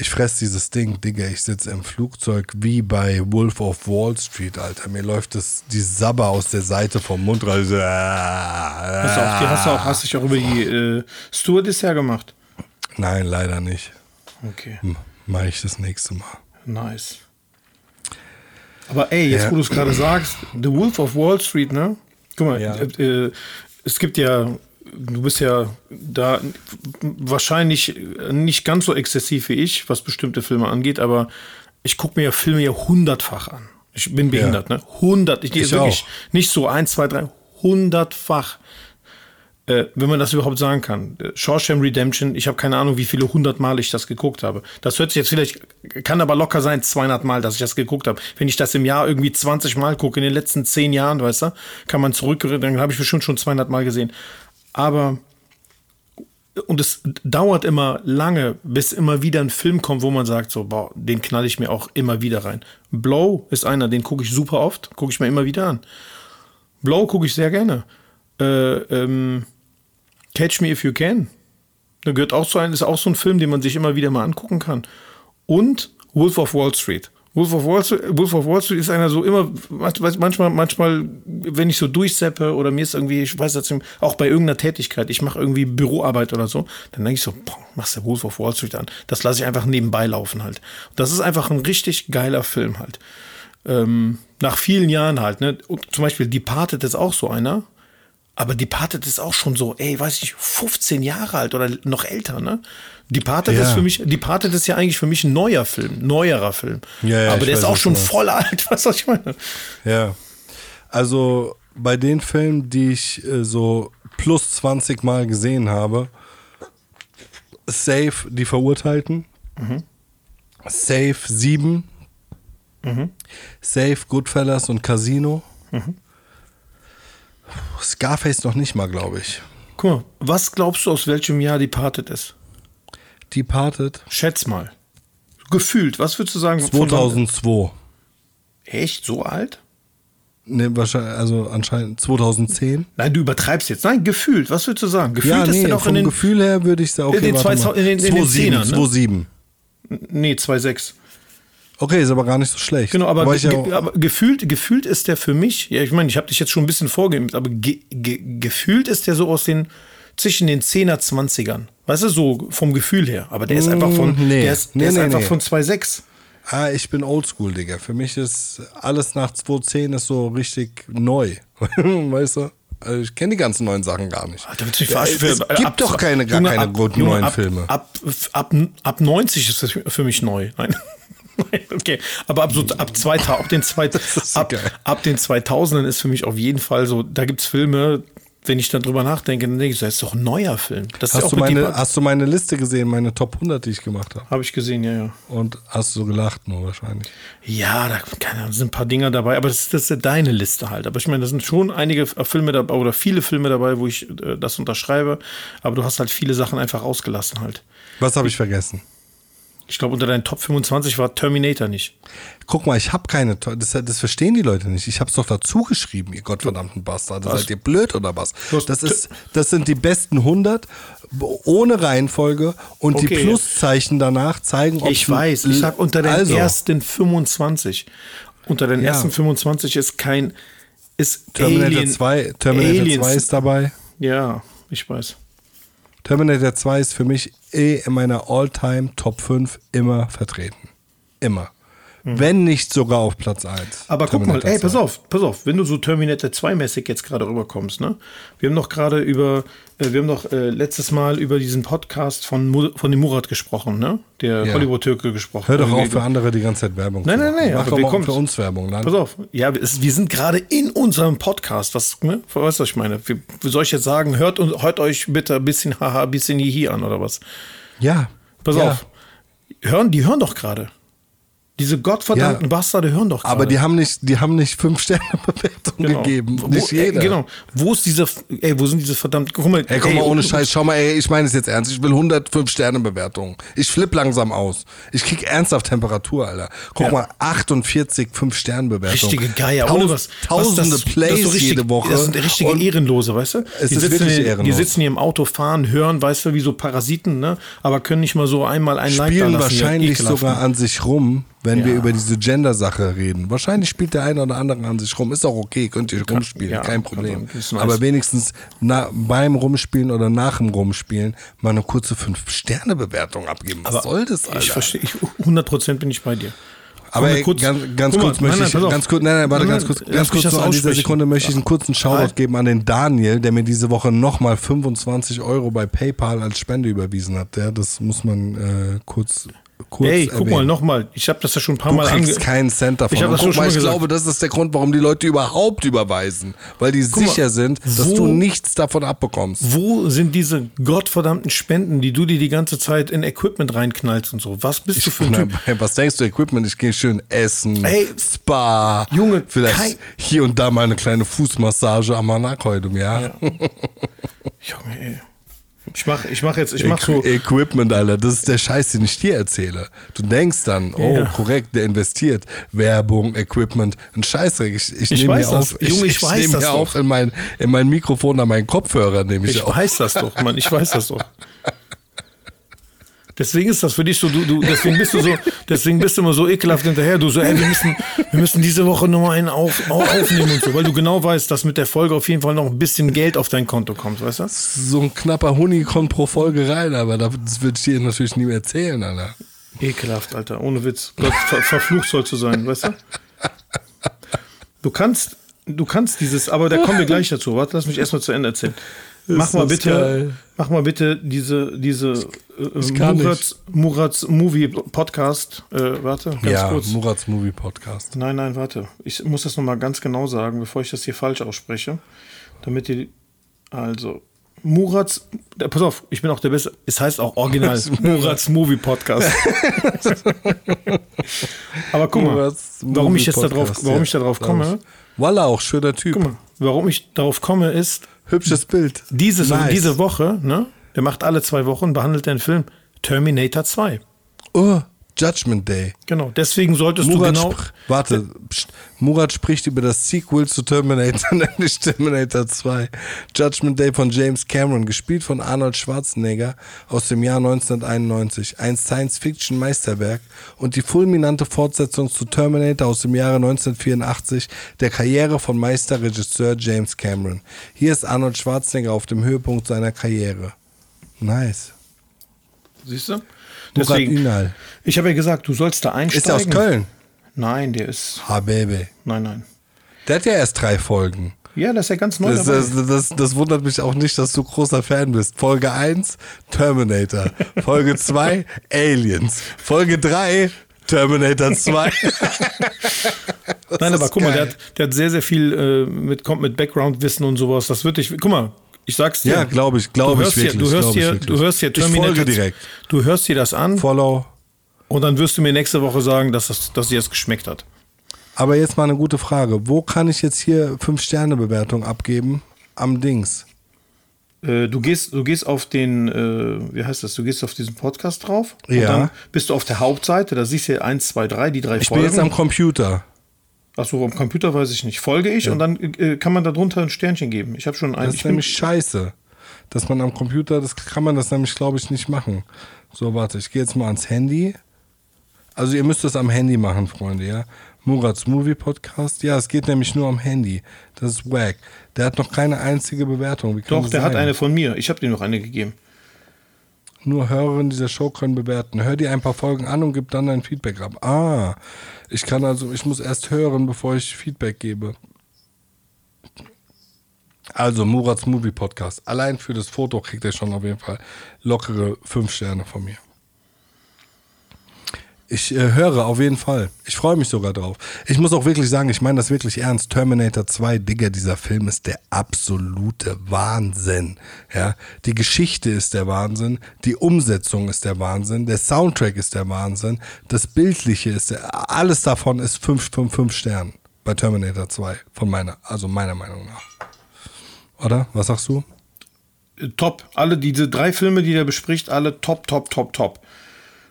Ich fress dieses Ding, Digga, ich sitze im Flugzeug wie bei Wolf of Wall Street, Alter. Mir läuft das, die Sabber aus der Seite vom Mund raus. So, ah, Hast du, auch, die- hast du auch, hast dich auch über die äh, Stewardess hergemacht? Nein, leider nicht. Okay. Mache ich das nächste Mal. Nice. Aber ey, jetzt Ja. wo du es gerade sagst, The Wolf of Wall Street, ne? Guck mal, Ja. äh, äh, es gibt ja, du bist ja da wahrscheinlich nicht ganz so exzessiv wie ich, was bestimmte Filme angeht, aber ich gucke mir ja Filme ja hundertfach an. Ich bin behindert, ne? Hundert. Ich, Ich wirklich auch. nicht so eins, zwei, drei, hundertfach. Äh, wenn man das überhaupt sagen kann. Äh, Shawshank Redemption, ich habe keine Ahnung, wie viele hundert Mal ich das geguckt habe. Das hört sich jetzt vielleicht, kann aber locker sein, 200 Mal, dass ich das geguckt habe. Wenn ich das im Jahr irgendwie 20 Mal gucke, in den letzten 10 Jahren, weißt du, kann man zurück, dann habe ich bestimmt schon 200 Mal gesehen. Aber, und es dauert immer lange, bis immer wieder ein Film kommt, wo man sagt, so, boah, den knall ich mir auch immer wieder rein. Blow ist einer, den gucke ich super oft, gucke ich mir immer wieder an. Blow gucke ich sehr gerne. Äh, ähm, Catch Me If You Can. Da gehört auch zu einem, ist auch so ein Film, den man sich immer wieder mal angucken kann. Und Wolf of Wall Street. Wolf of Wall Street, Wolf of Wall Street ist einer so immer, manchmal, manchmal, wenn ich so durchseppe oder mir ist irgendwie, ich weiß jetzt auch bei irgendeiner Tätigkeit, ich mache irgendwie Büroarbeit oder so, dann denke ich so, boah, machst du Wolf of Wall Street an. Das lasse ich einfach nebenbei laufen halt. Das ist einfach ein richtig geiler Film halt. Ähm, nach vielen Jahren halt, ne? Und zum Beispiel Departed ist auch so einer. Aber Departed ist auch schon so, ey, weiß ich, 15 Jahre alt oder noch älter, ne? Departed Ja. ist für mich, Departed ist ja eigentlich für mich ein neuer Film, neuerer Film. Ja, ja, Aber der ist auch schon meinst. voll alt, was ich meine? Ja. Also bei den Filmen, die ich äh, so plus 20 Mal gesehen habe, Safe die Verurteilten, Safe 7, Safe Goodfellas und Casino. Scarface noch nicht mal, glaube ich. Guck mal, was glaubst du, aus welchem Jahr Departed ist? Departed Schätz mal. Gefühlt, was würdest du sagen? von wann- 2002. Echt? So alt? Ne, wahrscheinlich, also anscheinend 2010. Nein, du übertreibst jetzt. Nein, gefühlt. Was würdest du sagen? Gefühlt Ja, ist nee, der noch vom in den. Gefühl her würde ich sagen, okay, in den warte 2000 mal. in den- in den 2,7, 10ern, ne? 2,7. Nee, 2,6. Okay, ist aber gar nicht so schlecht. Genau, aber, ich ja ge aber gefühlt, gefühlt ist der für mich, ja, ich meine, ich habe dich jetzt schon ein bisschen vorgeimpft, aber ge ge gefühlt ist der so aus den, zwischen den 10er, 20ern. Weißt du, so vom Gefühl her. Aber der ist einfach von, Mm, nee. der ist, der Nee, ist nee, einfach von 2,6. Ah, ich bin oldschool, Digga. Für mich ist alles nach 2010 ist so richtig neu. weißt du? Also ich kenne die ganzen neuen Sachen gar nicht. Alter, willst du mich verarschen? es gibt doch keine, gar Junge, keine ab- guten Junge, neuen ab, Filme. Ab, ab, ab 90 ist das für mich neu. Nein. Okay. Aber ab, so, ab, 2000, ab, den zwei, ist ab, ab den 2000ern ist für mich auf jeden Fall so, da gibt es Filme, wenn ich dann drüber nachdenke, dann denke ich, das ist doch ein neuer Film. Das Hast du, meine, hast du meine Liste gesehen, meine Top 100, die ich gemacht habe? Habe ich gesehen, ja, ja. Und hast du gelacht nur wahrscheinlich. Ja, da keine sind ein paar Dinger dabei, aber das, ist- das ist ja deine Liste halt. Aber ich meine, da sind schon einige Filme dabei oder viele Filme dabei, wo ich äh, das unterschreibe, aber du hast halt viele Sachen einfach ausgelassen halt. Was habe ich vergessen? Ich glaube, unter deinen Top 25 war Terminator nicht. Guck mal, ich habe keine, das, das verstehen die Leute nicht. Ich habe es doch dazu geschrieben, ihr gottverdammten Bastarde. Seid ihr blöd oder was? Das, ist, das sind die besten 100 ohne Reihenfolge und die Okay. Pluszeichen danach zeigen, ob Ich weiß, ich sag unter den also, ersten 25. Unter den Ja. ersten 25 ist kein ist Terminator Alien, 2, Terminator Aliens. 2 ist dabei. Ja, ich weiß. Terminator 2 ist für mich eh in meiner All-Time Top 5 immer vertreten. Immer. Wenn nicht sogar auf Platz 1. Hm. Aber guck mal, ey, pass auf, pass auf, wenn du so Terminator 2-mäßig jetzt gerade rüberkommst, ne? Wir haben doch gerade über, äh, wir haben doch äh, letztes Mal über diesen Podcast von, von dem Murat gesprochen, ne? Der Ja. Hollywood-Türke gesprochen. Hör doch auf, für andere die ganze Zeit Werbung Nein, zu nein, machen. nein, Mach doch mal für uns Werbung. Dann. Pass auf, ja, wir sind gerade in unserem Podcast. Was, ne? Weißt du, was ich meine? Wie, soll ich jetzt sagen, hört, hört euch bitte ein bisschen haha, ein bisschen hihi an oder was? Ja. Pass ja. auf. Hören, die hören doch gerade. Diese gottverdammten Ja. Bastarde hören doch gerade. Aber die haben nicht, die haben nicht fünf Sterne Bewertung Genau. gegeben. Wo, Nicht jeder. Ey, genau. Wo ist diese, ey, wo sind diese verdammten, guck mal. Ey, komm mal ohne Scheiß, schau mal, ey, ich meine es jetzt ernst. Ich will 105 Sterne Bewertungen. Ich flipp langsam aus. Ich krieg ernsthaft Temperatur, Alter. Guck Ja. mal, 48 5 Sterne Bewertungen. Richtige Geier, ohne was. Tausende was das, Plays das so richtig, jede Woche. Das sind richtige Und Ehrenlose, weißt du? Es die, ist sitzen wirklich hier, die ehrenlos. sitzen hier im Auto, fahren, hören, weißt du, wie so Parasiten, ne? Aber können nicht mal so einmal ein Like da spielen lassen. wahrscheinlich sogar an sich rum, wenn wir Ja. über diese Gender-Sache reden. Wahrscheinlich spielt der eine oder andere an sich rum. Ist auch okay, könnt ihr rumspielen, ja, kein also, Problem. nice. Aber wenigstens na, beim Rumspielen oder nach dem Rumspielen mal eine kurze 5-Sterne-Bewertung abgeben. Was soll das, Alter? Ich verstehe, ich, 100% bin ich bei dir. Aber wir ey, kurz- ganz, ganz mal, kurz möchte nein, nein, ich, ganz kurz, nein, nein, warte, ganz kurz, ganz kurz nur an dieser. Sekunde möchte ich einen kurzen Shoutout geben an den Daniel, der mir diese Woche nochmal 25 Euro bei PayPal als Spende überwiesen hat. Der, das muss man äh, kurz, kurz Ey, guck mal, nochmal. Ich habe das ja schon ein paar Du Mal ange... keinen Cent davon. Ich das guck schon mal, mal ich glaube, das ist der Grund, warum die Leute überhaupt überweisen. Weil die mal, sicher sind, dass wo- du nichts davon abbekommst. Wo sind diese gottverdammten Spenden, die du dir die ganze Zeit in Equipment reinknallst und so? Was bist du für ein Na, Typ? Was denkst du, Equipment? Ich gehe schön essen, Ey, Spa, Junge, vielleicht kein- hier und da mal eine kleine Fußmassage am Manak heute im Jahr. Junge, ey. Ich mach, ich mach jetzt, ich mach so. Equipment, Alter, das ist der Scheiß, den ich dir erzähle. Du denkst dann, oh, Ja. korrekt, der investiert. Werbung, Equipment, ein Scheißdreck. Ich, ich, Ich nehme mir auf, Junge, ich ich, weiß nehme das mir doch. auf in mein, in mein Mikrofon an meinen Kopfhörer, nehme ich, Ich auf. weiß das doch, Mann. Ich weiß das doch. Deswegen ist das für dich so, du, du, deswegen bist du so, deswegen bist du immer so ekelhaft hinterher. Du so, ey, wir müssen, wir müssen diese Woche nochmal einen auf, auf, aufnehmen und so, weil du genau weißt, dass mit der Folge auf jeden Fall noch ein bisschen Geld auf dein Konto kommt, weißt du? So ein knapper Huni kommt pro Folge rein, aber das würde ich dir natürlich nie erzählen, Alter. Ekelhaft, Alter, ohne Witz. Gott, ver, verflucht soll zu sein, weißt du? Du kannst, du kannst dieses, aber da kommen wir gleich dazu. Warte, lass mich erstmal zu Ende erzählen. Mach mal bitte, geil. mach mal bitte diese, diese äh, Murats, Murats Movie Podcast. Äh, warte, ganz ja, kurz. Murats Movie Podcast. Nein, nein, warte. Ich muss das nochmal ganz genau sagen, bevor ich das hier falsch ausspreche. Damit ihr. Also. Murats. äh, Pass auf, ich bin auch der Beste. Es heißt auch original Murats Movie Podcast. Aber guck mal, warum ich jetzt da drauf, Podcast, warum ich da drauf glaub komme. Walla, auch schöner Typ. guck mal, warum ich darauf komme, ist, Hübsches Bild. dieses, Nice. diese Woche, ne, der macht alle zwei Wochen, behandelt den Film Terminator 2. Oh, Judgment Day. Genau, deswegen solltest Murat du genau. warte, pst, Murat spricht über das Sequel zu Terminator, nämlich Terminator 2. Judgment Day von James Cameron, gespielt von Arnold Schwarzenegger aus dem Jahr 1991. Ein Science-Fiction-Meisterwerk und die fulminante Fortsetzung zu Terminator aus dem Jahre 1984, der Karriere von Meisterregisseur James Cameron. Hier ist Arnold Schwarzenegger auf dem Höhepunkt seiner Karriere. Nice. Siehst du? Deswegen, Ünal. ich habe ja gesagt, du sollst da einsteigen. Ist er aus Köln? Nein, der ist. Habebe. Nein, nein. Der hat ja erst drei Folgen. Ja, das ist ja ganz neu. Das, das, das, das wundert mich auch nicht, dass du großer Fan bist. Folge 1, Terminator. Folge 2, Aliens. Folge 3, Terminator 2. Das Nein, aber guck mal, der geil. hat, der hat sehr, sehr viel äh, mit, kommt mit Background-Wissen und sowas. Das wird dich. Guck mal, ich sag's dir. Ja, glaube ich, glaube du ich wirklich. du hörst ich wirklich. du hörst dir Ich folge Terminator. direkt. Du hörst dir das an Follow. und dann wirst du mir nächste Woche sagen, dass, das, dass dir das geschmeckt hat. Aber jetzt mal eine gute Frage. Wo kann ich jetzt hier 5-Sterne-Bewertung abgeben? Am Dings. Äh, du gehst, du gehst auf den, äh, wie heißt das? Du gehst auf diesen Podcast drauf. Und Ja. dann bist du auf der Hauptseite. Da siehst du 1, 2, 3, die drei Ich bin Folgen. jetzt am Computer. Achso, am Computer weiß ich nicht. Folge ich und dann äh, kann man darunter ein Sternchen geben. Ich habe schon ein. Das ist nämlich scheiße. Dass man am Computer, das kann man das nämlich, glaube ich, nicht machen. So, warte, ich gehe jetzt mal ans Handy. Also ihr müsst das am Handy machen, Freunde, ja. Murats Movie Podcast. Ja, es geht nämlich nur am Handy. Das ist wack. Der hat noch keine einzige Bewertung. Doch, der hat sein? eine von mir. Ich habe dir noch eine gegeben. Nur Hörerinnen dieser Show können bewerten. Hör dir ein paar Folgen an und gib dann dein Feedback ab. Ah, ich kann also, ich muss erst hören, bevor ich Feedback gebe. Also Murats Movie Podcast. Allein für das Foto kriegt er schon auf jeden Fall lockere fünf Sterne von mir. Ich äh, höre auf jeden Fall. Ich freue mich sogar drauf. Ich muss auch wirklich sagen, ich meine das wirklich ernst. Terminator 2, Digga, dieser Film ist der absolute Wahnsinn. Ja, die Geschichte ist der Wahnsinn, die Umsetzung ist der Wahnsinn, der Soundtrack ist der Wahnsinn, das Bildliche ist der, alles davon ist 5 von 5 Sternen bei Terminator 2 von meiner, also meiner Meinung nach. Oder? Was sagst du? Äh, Top. Alle diese drei Filme, die der bespricht, alle top, top, top, top.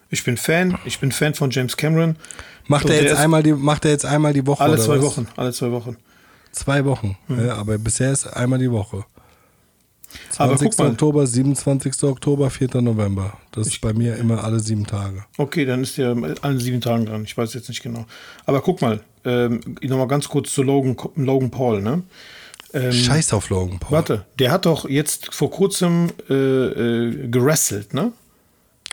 Ich bin Fan. Ich bin Fan von James Cameron. Macht er jetzt einmal die macht er jetzt einmal die Woche alle zwei was? Wochen. Alle zwei Wochen. Zwei Wochen. Ja, aber bisher ist einmal die Woche. Aber 20. guck mal. Oktober, 27. Oktober, 4. November. Das ist bei mir immer alle sieben Tage. Okay, dann ist der allen sieben Tagen dran. Ich weiß jetzt nicht genau. Aber guck mal, ähm, nochmal ganz kurz zu Logan, Logan Paul, ne? Ähm, Scheiß auf Logan Paul. Warte, der hat doch jetzt vor kurzem äh, äh, gerasselt, ne?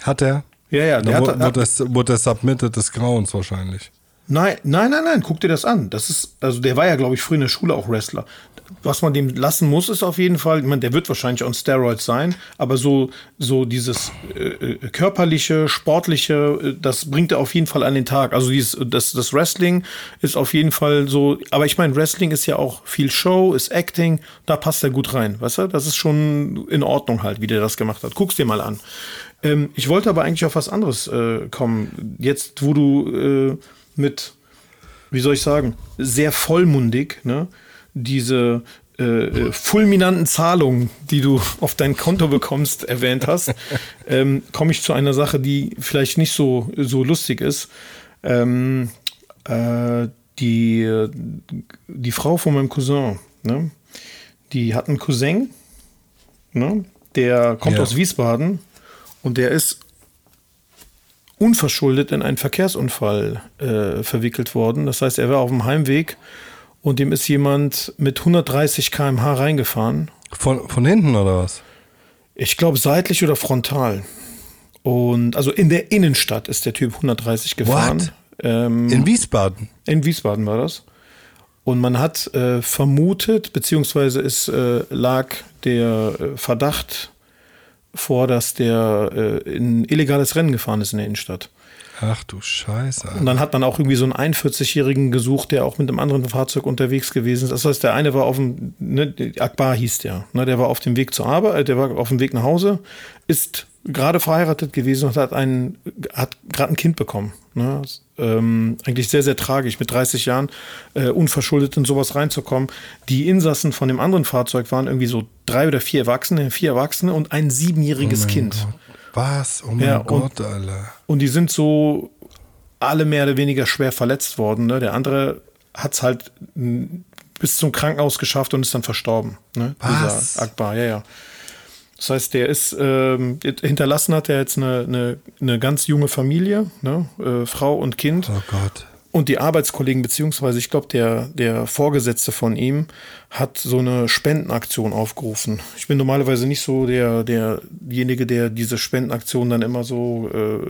Hat er? Ja, ja, der hat, wurde, wurde, das, wurde das Submitted des Grauens wahrscheinlich. Nein, nein, nein, nein, guck dir das an. Das ist, also der war ja, glaube ich, früher in der Schule auch Wrestler. Was man dem lassen muss, ist auf jeden Fall, ich meine, der wird wahrscheinlich on Steroids sein, aber so, so dieses äh, äh, körperliche, sportliche, äh, das bringt er auf jeden Fall an den Tag. Also dieses, das, das Wrestling ist auf jeden Fall so, aber ich meine, Wrestling ist ja auch viel Show, ist Acting, da passt er gut rein, weißt du? Das ist schon in Ordnung halt, wie der das gemacht hat. Guck's dir mal an. Ähm, ich wollte aber eigentlich auf was anderes äh, kommen. Jetzt, wo du äh, mit, wie soll ich sagen, sehr vollmundig, ne, diese äh, äh, fulminanten Zahlungen, die du auf dein Konto bekommst, erwähnt hast, ähm, komme ich zu einer Sache, die vielleicht nicht so, so lustig ist. Ähm, äh, die, die Frau von meinem Cousin, ne, die hat einen Cousin, ne, der kommt Ja. aus Wiesbaden und der ist unverschuldet in einen Verkehrsunfall äh, verwickelt worden. Das heißt, er war auf dem Heimweg und dem ist jemand mit 130 km/h reingefahren. Von, von hinten oder was? Ich glaube seitlich oder frontal. Und also in der Innenstadt ist der Typ 130 gefahren. Ähm, In Wiesbaden. in Wiesbaden war das. Und man hat äh, vermutet, beziehungsweise es äh, lag der äh, Verdacht vor, dass der äh, ein illegales Rennen gefahren ist in der Innenstadt. Ach du Scheiße. Und dann hat man auch irgendwie so einen 41-Jährigen gesucht, der auch mit einem anderen Fahrzeug unterwegs gewesen ist. Das heißt, der eine war auf dem, ne, Akbar hieß der, ne, der war auf dem Weg zur Arbeit, äh, der war auf dem Weg nach Hause, ist gerade verheiratet gewesen und hat einen, hat gerade ein Kind bekommen. Ne? Ähm, eigentlich sehr, sehr tragisch, mit 30 Jahren äh, unverschuldet in sowas reinzukommen. Die Insassen von dem anderen Fahrzeug waren irgendwie so drei oder vier Erwachsene, vier Erwachsene und ein siebenjähriges Oh Kind. Gott. Was? Oh mein Ja, und- Gott, Alter. Und die sind so alle mehr oder weniger schwer verletzt worden. Ne? Der andere hat es halt bis zum Krankenhaus geschafft und ist dann verstorben. Ne? Was? Dieser Akbar, ja, ja. Das heißt, der ist ähm, hinterlassen hat er jetzt eine, eine, eine ganz junge Familie, ne? Äh, Frau und Kind. Oh Gott. Und die Arbeitskollegen, beziehungsweise ich glaube, der, der Vorgesetzte von ihm hat so eine Spendenaktion aufgerufen. Ich bin normalerweise nicht so der, derjenige, der diese Spendenaktion dann immer so äh,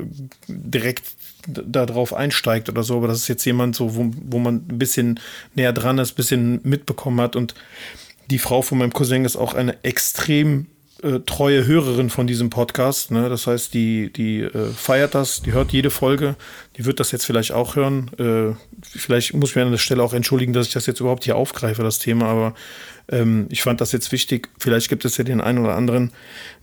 direkt darauf einsteigt oder so, aber das ist jetzt jemand so, wo, wo man ein bisschen näher dran ist, ein bisschen mitbekommen hat. Und die Frau von meinem Cousin ist auch eine extrem äh, treue Hörerin von diesem Podcast. Ne? Das heißt, die, die äh, feiert das, die hört jede Folge, die wird das jetzt vielleicht auch hören. Äh, vielleicht muss ich mir an der Stelle auch entschuldigen, dass ich das jetzt überhaupt hier aufgreife, das Thema, aber ähm, ich fand das jetzt wichtig. Vielleicht gibt es ja den einen oder anderen,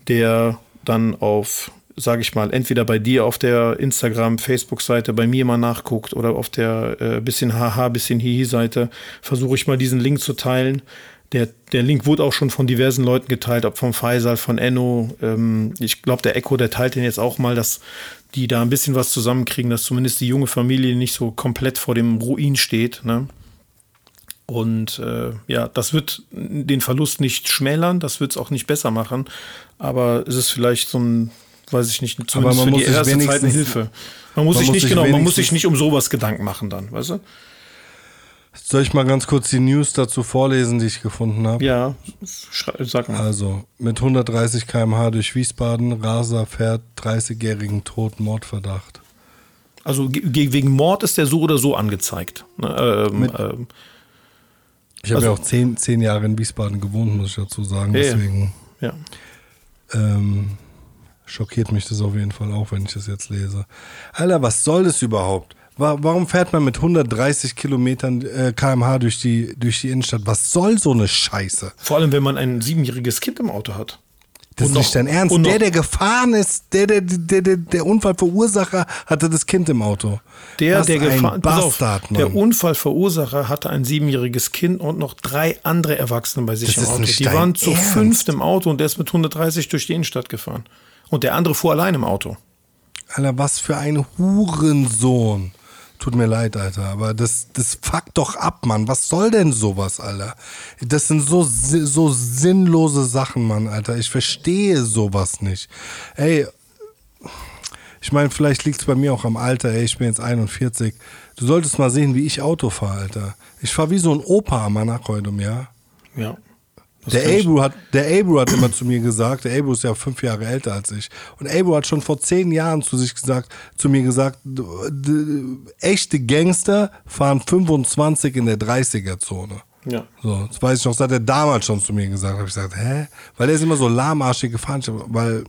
der dann auf sage ich mal, entweder bei dir auf der Instagram, Facebook-Seite, bei mir mal nachguckt oder auf der äh, bisschen haha, bisschen hihi-Seite, versuche ich mal diesen Link zu teilen. Der, der Link wurde auch schon von diversen Leuten geteilt, ob vom Faisal, von Enno. Ähm, ich glaube, der Echo, der teilt den jetzt auch mal, dass die da ein bisschen was zusammenkriegen, dass zumindest die junge Familie nicht so komplett vor dem Ruin steht. Ne? Und äh, ja, das wird den Verlust nicht schmälern, das wird es auch nicht besser machen, aber es ist vielleicht so ein, weiß ich nicht, zumindest für die erste Zeit eine Hilfe. Man muss man sich muss nicht, genau, man muss sich nicht um sowas Gedanken machen dann, weißt du? Soll ich mal ganz kurz die News dazu vorlesen, die ich gefunden habe? Ja, sag mal. Also, mit 130 km/h durch Wiesbaden, Raser fährt 30-jährigen Tod, Mordverdacht. Also wegen Mord ist der so oder so angezeigt. Ne, ähm, mit, ähm, ich habe also, ja auch zehn, zehn Jahre in Wiesbaden gewohnt, muss ich dazu sagen. Deswegen ja. ähm, schockiert mich das auf jeden Fall auch, wenn ich das jetzt lese. Alter, was soll das überhaupt? Warum fährt man mit 130 Kilometern äh, kmh durch die, durch die Innenstadt? Was soll so eine Scheiße? Vor allem, wenn man ein siebenjähriges Kind im Auto hat. Das und ist nicht dein Ernst. Der, der gefahren ist, der, der, der, der, der Unfallverursacher hatte das Kind im Auto. Der, Was der gefahren Bastard, auf, Der Unfallverursacher hatte ein siebenjähriges Kind und noch drei andere Erwachsene bei sich das im Auto. Die waren zu Ernst? fünft im Auto und der ist mit 130 durch die Innenstadt gefahren. Und der andere fuhr allein im Auto. Alter, was für ein Hurensohn. Tut mir leid, Alter, aber das, das fuckt doch ab, Mann. Was soll denn sowas, Alter? Das sind so, so sinnlose Sachen, Mann, Alter. Ich verstehe sowas nicht. Ey, ich meine, vielleicht liegt es bei mir auch am Alter, ey, ich bin jetzt 41. Du solltest mal sehen, wie ich Auto fahre, Alter. Ich fahre wie so ein Opa am Anachroidum, ja? Ja. Der Abru, hat, der Abru hat immer zu mir gesagt, der Abru ist ja fünf Jahre älter als ich. Und Abru hat schon vor zehn Jahren zu sich gesagt, zu mir gesagt, echte Gangster fahren 25 in der 30er-Zone. Ja. So, das weiß ich noch, das hat er damals schon zu mir gesagt. Habe ich gesagt, hä? Weil er ist immer so lahmarschig gefahren, weil,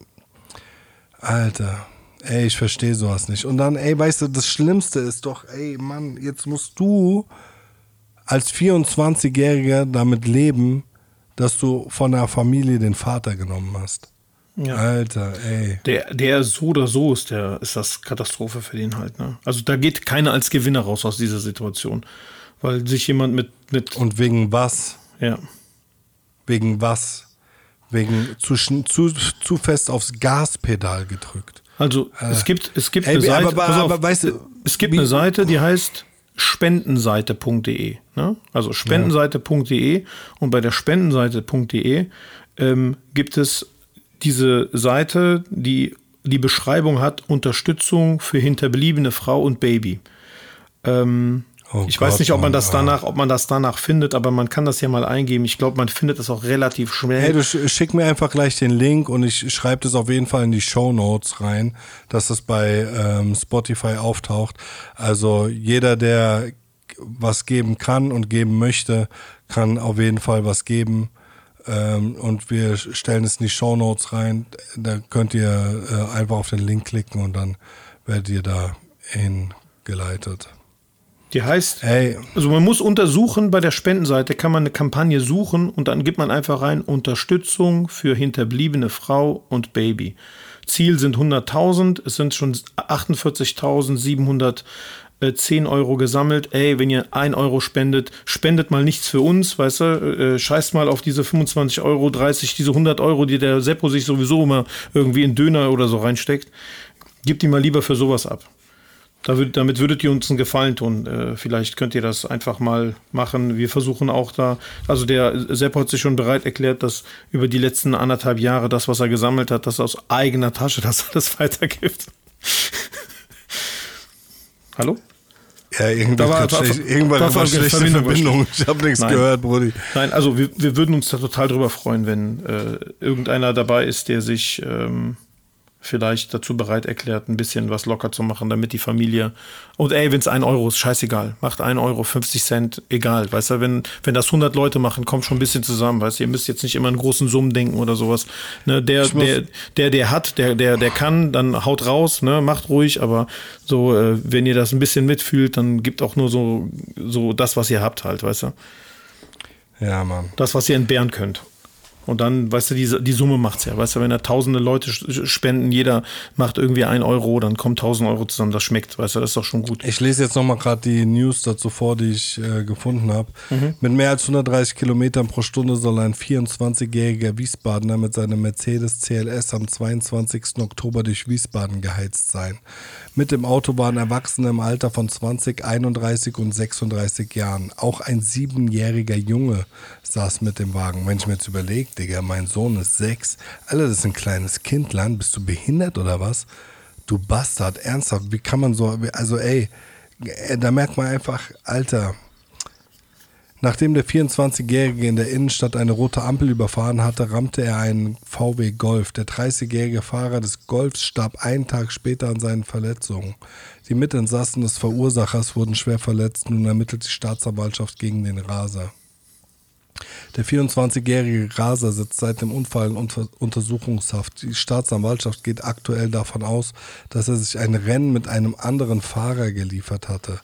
Alter, ey, ich verstehe sowas nicht. Und dann, ey, weißt du, das Schlimmste ist doch, ey, Mann, jetzt musst du als 24-Jähriger damit leben, dass du von der Familie den Vater genommen hast. Ja. Alter, ey. Der, der so oder so ist, der, ist das Katastrophe für den halt. Ne? Also da geht keiner als Gewinner raus aus dieser Situation. Weil sich jemand mit. mit Und wegen was? Ja. Wegen was? Wegen zu, zu, zu fest aufs Gaspedal gedrückt. Also äh. es gibt, es gibt ey, eine Seite. Aber, aber, aber, weißt du, es gibt eine Seite, die heißt spendenseite.de. Ne? Also spendenseite.de und bei der spendenseite.de ähm, gibt es diese Seite, die die Beschreibung hat Unterstützung für hinterbliebene Frau und Baby. Ähm, Oh ich Gott, weiß nicht, ob man das danach, ob man das danach findet, aber man kann das ja mal eingeben. Ich glaube, man findet es auch relativ schnell. Hey, du schick mir einfach gleich den Link und ich schreibe das auf jeden Fall in die Show Notes rein, dass das bei ähm, Spotify auftaucht. Also jeder, der was geben kann und geben möchte, kann auf jeden Fall was geben. Ähm, und wir stellen es in die Show Notes rein. Da könnt ihr äh, einfach auf den Link klicken und dann werdet ihr da hingeleitet. Die heißt, hey. also man muss untersuchen, bei der Spendenseite kann man eine Kampagne suchen und dann gibt man einfach rein Unterstützung für hinterbliebene Frau und Baby. Ziel sind 100.000, es sind schon 48.710 Euro gesammelt. Ey, wenn ihr 1 Euro spendet, spendet mal nichts für uns, weißt du, äh, scheißt mal auf diese 25 Euro, 30, diese 100 Euro, die der Seppo sich sowieso immer irgendwie in Döner oder so reinsteckt. Gebt die mal lieber für sowas ab. Damit würdet ihr uns einen Gefallen tun. Äh, vielleicht könnt ihr das einfach mal machen. Wir versuchen auch da, also der Sepp hat sich schon bereit erklärt, dass über die letzten anderthalb Jahre das, was er gesammelt hat, das aus eigener Tasche das alles weitergibt. Hallo? Ja, irgendwas war, schlecht, irgendwann war, war schlechte Verbindung. Verbindung. Ich habe nichts Nein. gehört, Brudi. Nein, also wir, wir würden uns da total drüber freuen, wenn äh, irgendeiner dabei ist, der sich ähm, vielleicht dazu bereit erklärt, ein bisschen was locker zu machen, damit die Familie. Und ey, wenn es ein Euro ist, scheißegal. Macht ein Euro, 50 Cent, egal. Weißt du, wenn, wenn das 100 Leute machen, kommt schon ein bisschen zusammen. Weißt du, ihr müsst jetzt nicht immer in großen Summen denken oder sowas. Ne, der, der, der, der hat, der, der, der kann, dann haut raus, ne, macht ruhig, aber so, äh, wenn ihr das ein bisschen mitfühlt, dann gibt auch nur so, so das, was ihr habt halt, weißt du. Ja, Mann. Das, was ihr entbehren könnt. Und dann, weißt du, die, die Summe macht's ja. Weißt du, wenn da tausende Leute spenden, jeder macht irgendwie ein Euro, dann kommt tausend Euro zusammen, das schmeckt, weißt du, das ist doch schon gut. Ich lese jetzt nochmal gerade die News dazu vor, die ich äh, gefunden habe. Mhm. Mit mehr als 130 Kilometern pro Stunde soll ein 24-jähriger Wiesbadener mit seinem Mercedes CLS am 22. Oktober durch Wiesbaden geheizt sein. Mit dem Auto waren Erwachsene im Alter von 20, 31 und 36 Jahren. Auch ein siebenjähriger Junge saß mit dem Wagen. Wenn ich mir jetzt überlege, Digga, mein Sohn ist sechs. Alter, das ist ein kleines Kindland. Bist du behindert oder was? Du Bastard, ernsthaft, wie kann man so, also ey, äh, da merkt man einfach, Alter, Nachdem der 24-Jährige in der Innenstadt eine rote Ampel überfahren hatte, rammte er einen VW Golf. Der 30-jährige Fahrer des Golfs starb einen Tag später an seinen Verletzungen. Die Mitinsassen des Verursachers wurden schwer verletzt. Nun ermittelt die Staatsanwaltschaft gegen den Raser. Der 24-jährige Raser sitzt seit dem Unfall in Untersuchungshaft. Die Staatsanwaltschaft geht aktuell davon aus, dass er sich ein Rennen mit einem anderen Fahrer geliefert hatte.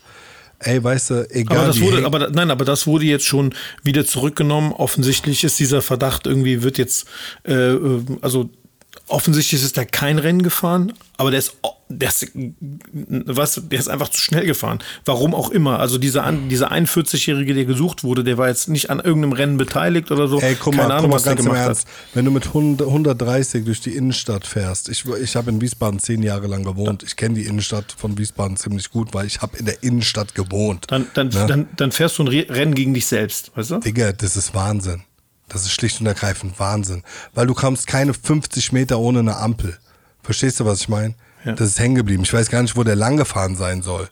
Ey, weißt du, egal. Aber das wurde, aber nein, aber das wurde jetzt schon wieder zurückgenommen. Offensichtlich ist dieser Verdacht irgendwie wird jetzt, äh, äh also offensichtlich ist da kein Rennen gefahren, aber der ist, der ist, was, der ist einfach zu schnell gefahren. Warum auch immer. Also dieser, dieser 41-Jährige, der gesucht wurde, der war jetzt nicht an irgendeinem Rennen beteiligt oder so. Ey, guck Keine mal, Ahnung, guck mal ganz im Ernst. Hat. Wenn du mit 100, 130 durch die Innenstadt fährst, ich, ich habe in Wiesbaden zehn Jahre lang gewohnt. Ich kenne die Innenstadt von Wiesbaden ziemlich gut, weil ich habe in der Innenstadt gewohnt. Dann, dann, ne? dann, dann fährst du ein Rennen gegen dich selbst, weißt du? Digga, das ist Wahnsinn. Das ist schlicht und ergreifend Wahnsinn. Weil du kommst keine 50 Meter ohne eine Ampel. Verstehst du, was ich meine? Ja. Das ist hängen geblieben. Ich weiß gar nicht, wo der lang gefahren sein soll.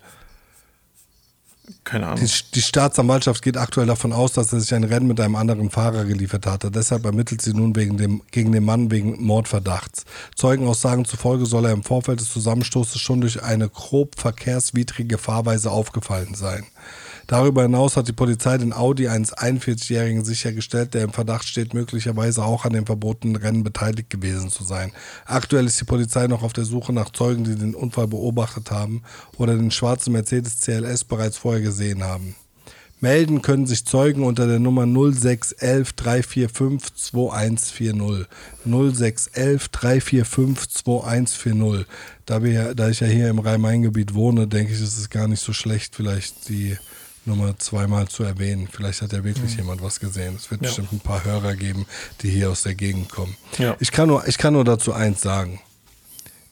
Keine Ahnung. Die, die, Staatsanwaltschaft geht aktuell davon aus, dass er sich ein Rennen mit einem anderen Fahrer geliefert hatte. Deshalb ermittelt sie nun wegen dem, gegen den Mann wegen Mordverdachts. Zeugenaussagen zufolge soll er im Vorfeld des Zusammenstoßes schon durch eine grob verkehrswidrige Fahrweise aufgefallen sein. Darüber hinaus hat die Polizei den Audi eines 41-Jährigen sichergestellt, der im Verdacht steht, möglicherweise auch an dem verbotenen Rennen beteiligt gewesen zu sein. Aktuell ist die Polizei noch auf der Suche nach Zeugen, die den Unfall beobachtet haben oder den schwarzen Mercedes CLS bereits vorher gesehen haben. Melden können sich Zeugen unter der Nummer 0611 345 2140. 0611 345 2140. Da, wir, da ich ja hier im Rhein-Main-Gebiet wohne, denke ich, ist es gar nicht so schlecht, vielleicht die Nummer zweimal zu erwähnen. Vielleicht hat ja wirklich mhm. jemand was gesehen. Es wird ja. bestimmt ein paar Hörer geben, die hier aus der Gegend kommen. Ja. Ich, kann nur, ich kann nur dazu eins sagen.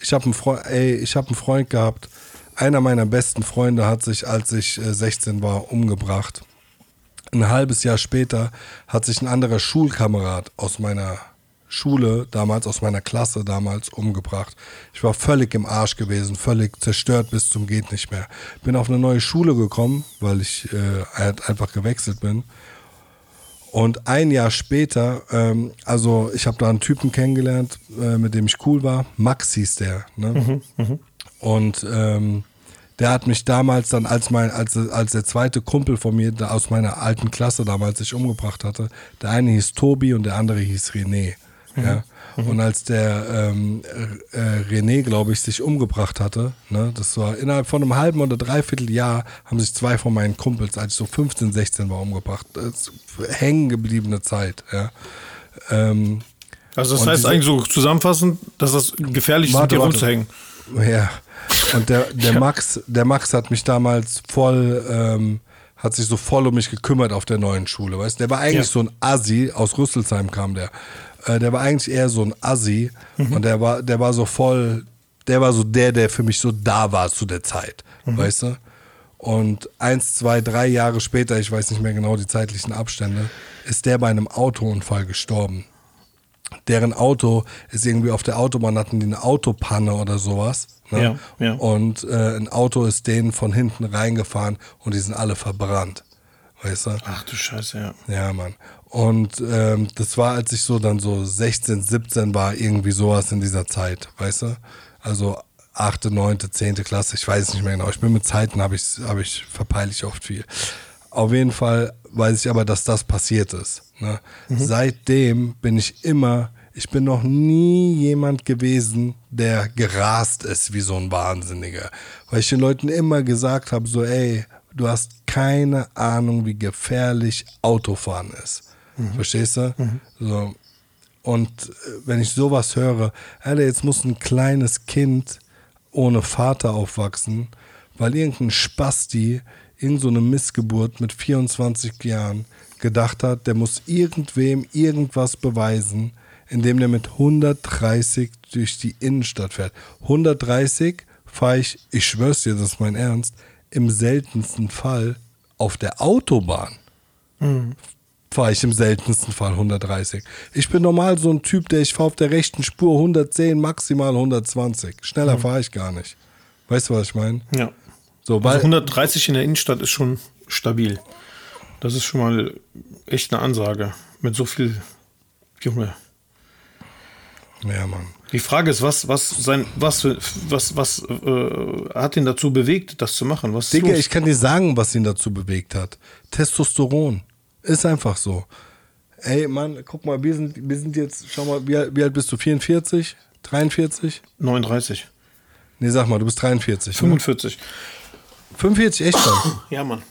Ich habe einen, Freund, hab einen Freund gehabt, einer meiner besten Freunde hat sich, als ich 16 äh, war, umgebracht. Ein halbes Jahr später hat sich ein anderer Schulkamerad aus meiner Schule damals, aus meiner Klasse damals umgebracht. Ich war völlig im Arsch gewesen, völlig zerstört bis zum geht nicht mehr. Bin auf eine neue Schule gekommen, weil ich äh, halt einfach gewechselt bin. Und ein Jahr später, ähm, also ich habe da einen Typen kennengelernt, äh, mit dem ich cool war. Max hieß der. Ne? Mhm, mh. Und ähm, der hat mich damals dann, als mein, als, als der zweite Kumpel von mir aus meiner alten Klasse damals sich umgebracht hatte, der eine hieß Tobi und der andere hieß René. Ja. Mhm. Und als der ähm, äh, René, glaube ich, sich umgebracht hatte, ne, das war innerhalb von einem halben oder dreiviertel Jahr, haben sich zwei von meinen Kumpels, als ich so 15, 16 war, umgebracht. Das hängen gebliebene Zeit. Ja. Ähm, also das heißt diese, eigentlich so zusammenfassend, dass das gefährlich ist, hier rumzuhängen. Ja. Und der, der ja. Max, der Max hat mich damals voll, ähm, hat sich so voll um mich gekümmert auf der neuen Schule, weißt Der war eigentlich ja. so ein Assi, aus Rüsselsheim kam der. Äh, der war eigentlich eher so ein Assi mhm. und der war, der war so voll der war so der, der für mich so da war zu der Zeit, weißt du? Und eins, zwei, drei Jahre später, ich weiß nicht mehr genau die zeitlichen Abstände, ist der bei einem Autounfall gestorben. Deren Auto ist irgendwie auf der Autobahn, hatten die eine Autopanne oder sowas. Ne? Ja, ja. Und äh, ein Auto ist denen von hinten reingefahren und die sind alle verbrannt. Weißt du? Ach du Scheiße, ja. Ja, Mann. Und ähm, das war, als ich so dann so 16, 17 war, irgendwie sowas in dieser Zeit, weißt du? Also achte, neunte, zehnte Klasse, ich weiß es nicht mehr genau. Ich bin mit Zeiten, habe ich, hab ich, verpeile ich oft viel. Auf jeden Fall weiß ich aber, dass das passiert ist. Ne? Seitdem bin ich immer, ich bin noch nie jemand gewesen, der gerast ist wie so ein Wahnsinniger. Weil ich den Leuten immer gesagt habe, so ey, du hast keine Ahnung, wie gefährlich Autofahren ist. Verstehst du? So. Und äh, wenn ich sowas höre, Alter, jetzt muss ein kleines Kind ohne Vater aufwachsen, weil irgendein Spasti, irgend so eine Missgeburt mit 24 Jahren gedacht hat, der muss irgendwem irgendwas beweisen, indem der mit 130 durch die Innenstadt fährt. 130 fahre ich, ich schwör's dir, das ist mein Ernst, im seltensten Fall auf der Autobahn fahre ich im seltensten Fall 130. Ich bin normal so ein Typ, der ich fahre auf der rechten Spur 110, maximal 120. Schneller fahre ich gar nicht. Weißt du, was ich meine? Ja. So, Also weil 130 in der Innenstadt ist schon stabil. Das ist schon mal echt eine Ansage. Mit so viel Junge. ja, Mann. Die Frage ist, was, was sein, was, was, was äh, hat ihn dazu bewegt, das zu machen? Was Digga, ich kann dir sagen, was ihn dazu bewegt hat. Testosteron. Ist einfach so. Ey, Mann, guck mal, wir sind, wir sind jetzt, schau mal, wie, alt- wie alt bist du? 44? 43? 39. Nee, sag mal, du bist 43. Ne? 45. 45, echt schon? Ja, Mann.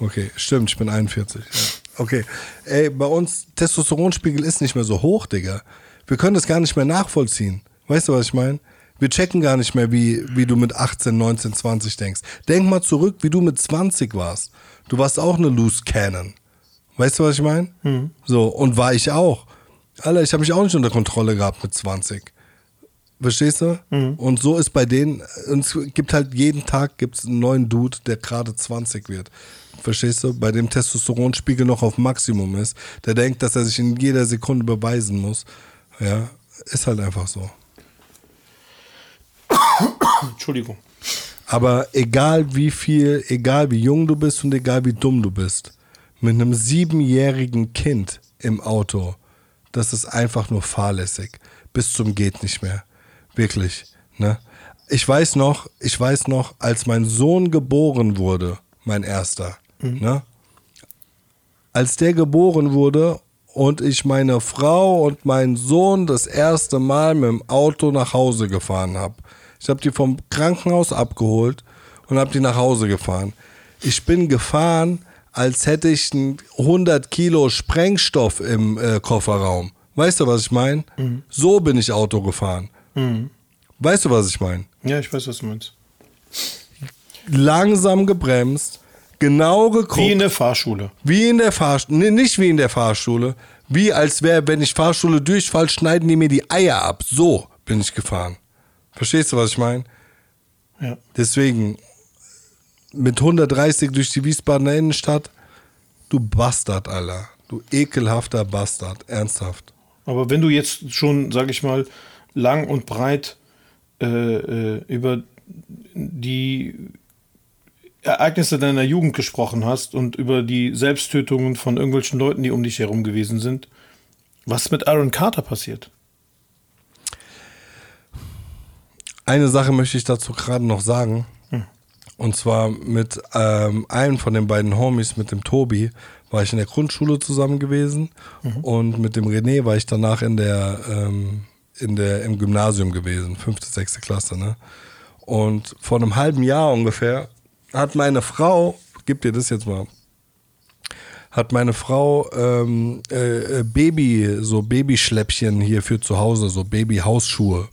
Okay, stimmt, ich bin 41. Ja. Okay. Ey, bei uns, Testosteronspiegel ist nicht mehr so hoch, Digga. Wir können das gar nicht mehr nachvollziehen. Weißt du, was ich meine? Wir checken gar nicht mehr, wie, wie du mit 18, 19, 20 denkst. Denk mal zurück, wie du mit 20 warst. Du warst auch eine Loose Cannon. Weißt du, was ich meine? So, und war ich auch. Alter, ich habe mich auch nicht unter Kontrolle gehabt mit 20. Verstehst du? Und so ist bei denen, und es gibt halt jeden Tag gibt's einen neuen Dude, der gerade 20 wird. Verstehst du? Bei dem Testosteronspiegel noch auf Maximum ist, der denkt, dass er sich in jeder Sekunde beweisen muss. Ja, ist halt einfach so. Entschuldigung. Aber egal wie viel, egal wie jung du bist und egal wie dumm du bist, mit einem siebenjährigen Kind im Auto, das ist einfach nur fahrlässig. Bis zum geht nicht mehr. Wirklich. Ne? Ich weiß noch, ich weiß noch, als mein Sohn geboren wurde, mein erster, ne? als der geboren wurde und ich meine Frau und meinen Sohn das erste Mal mit dem Auto nach Hause gefahren habe. Ich habe die vom Krankenhaus abgeholt und habe die nach Hause gefahren. Ich bin gefahren, als hätte ich ein 100 Kilo Sprengstoff im äh, Kofferraum. Weißt du, was ich meine? So bin ich Auto gefahren. Weißt du, was ich meine? Ja, ich weiß, was du meinst. Langsam gebremst, genau geguckt. Wie in der Fahrschule. Wie in der Fahrschule, nee, nicht wie in der Fahrschule, wie als wäre, wenn ich Fahrschule durchfall, schneiden die mir die Eier ab. So bin ich gefahren. Verstehst du, was ich meine? Ja. Deswegen mit 130 durch die Wiesbadener Innenstadt, du Bastard, Alter. Du ekelhafter Bastard, ernsthaft. Aber wenn du jetzt schon, sag ich mal, lang und breit äh, äh, über die Ereignisse deiner Jugend gesprochen hast und über die Selbsttötungen von irgendwelchen Leuten, die um dich herum gewesen sind, was ist mit Aaron Carter passiert? Eine Sache möchte ich dazu gerade noch sagen. Und zwar mit ähm, einem von den beiden Homies, mit dem Tobi, war ich in der Grundschule zusammen gewesen. Und mit dem René war ich danach in der, ähm, in der, im Gymnasium gewesen, fünfte, sechste Klasse. Ne? Und vor einem halben Jahr ungefähr hat meine Frau, gib dir das jetzt mal, hat meine Frau ähm, äh, äh, Baby, so Babyschläppchen hier für zu Hause, so Babyhausschuhe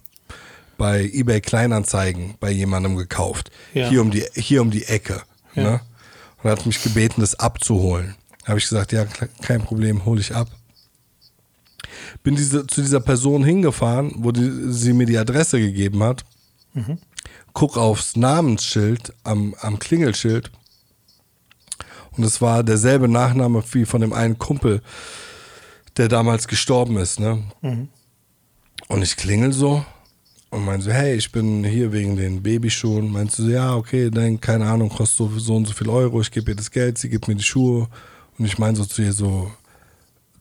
bei eBay Kleinanzeigen bei jemandem gekauft. Ja. Hier um die, hier um die Ecke. Ne? Und hat mich gebeten, das abzuholen. Habe ich gesagt, ja, kein Problem, hole ich ab. Bin diese, zu dieser Person hingefahren, wo die, sie mir die Adresse gegeben hat. Mhm. Guck aufs Namensschild am, am Klingelschild. Und es war derselbe Nachname wie von dem einen Kumpel, der damals gestorben ist. Ne? Mhm. Und ich klingel so und meinte so, hey, ich bin hier wegen den Babyschuhen. Meinst du so, ja, okay, dann, keine Ahnung, kostet so, so und so viel Euro, ich gebe ihr das Geld, sie gibt mir die Schuhe. Und ich meine so zu ihr so,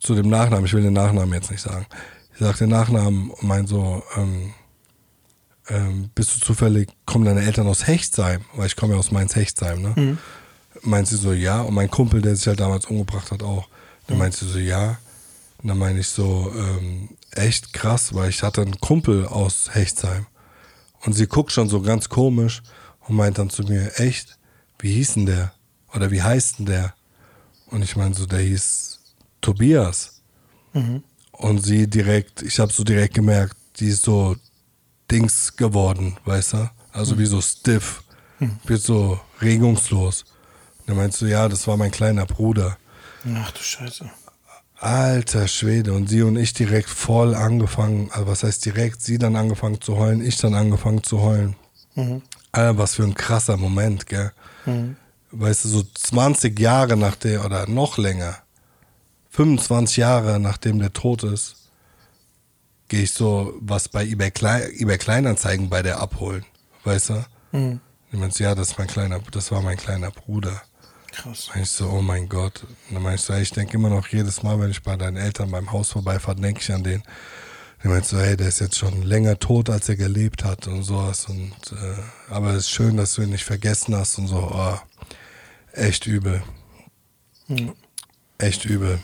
zu dem Nachnamen, ich will den Nachnamen jetzt nicht sagen. Ich sag den Nachnamen und mein so, ähm, ähm, bist du zufällig, kommen deine Eltern aus Hechtsheim? Weil ich komme ja aus Mainz-Hechtsheim, ne? Mhm. Meint sie so, ja. Und mein Kumpel, der sich halt damals umgebracht hat, auch. Dann mhm. meint sie so, ja. Und dann meine ich so, ähm, echt krass, weil ich hatte einen Kumpel aus Hechtsheim. Und sie guckt schon so ganz komisch und meint dann zu mir, echt, wie hieß denn der? Oder wie heißt denn der? Und ich meine so, der hieß Tobias. Mhm. Und sie direkt, ich habe so direkt gemerkt, die ist so Dings geworden, weißt du? Also mhm. wie so stiff, mhm. wird so regungslos. Und dann meinst du, ja, das war mein kleiner Bruder. Ach du Scheiße. Alter Schwede. Und sie und ich direkt voll angefangen, also was heißt direkt, sie dann angefangen zu heulen, ich dann angefangen zu heulen. Mhm. Alter, was für ein krasser Moment, gell? Mhm. Weißt du, so 20 Jahre nach der, oder noch länger, 25 Jahre nachdem der tot ist, gehe ich so was bei eBay, Klein, eBay Kleinanzeigen bei der abholen. Weißt du? Mhm. Ich meinst, ja, das ist mein kleiner, das war mein kleiner Bruder. Krass. Und ich so, oh mein Gott. Und dann meinst du, ich denke immer noch jedes Mal, wenn ich bei deinen Eltern beim Haus vorbeifahre, denke ich an den. Dann meinst du, hey, der ist jetzt schon länger tot, als er gelebt hat und sowas. Und, äh, aber es ist schön, dass du ihn nicht vergessen hast und so. Oh, echt übel. Hm. Echt übel.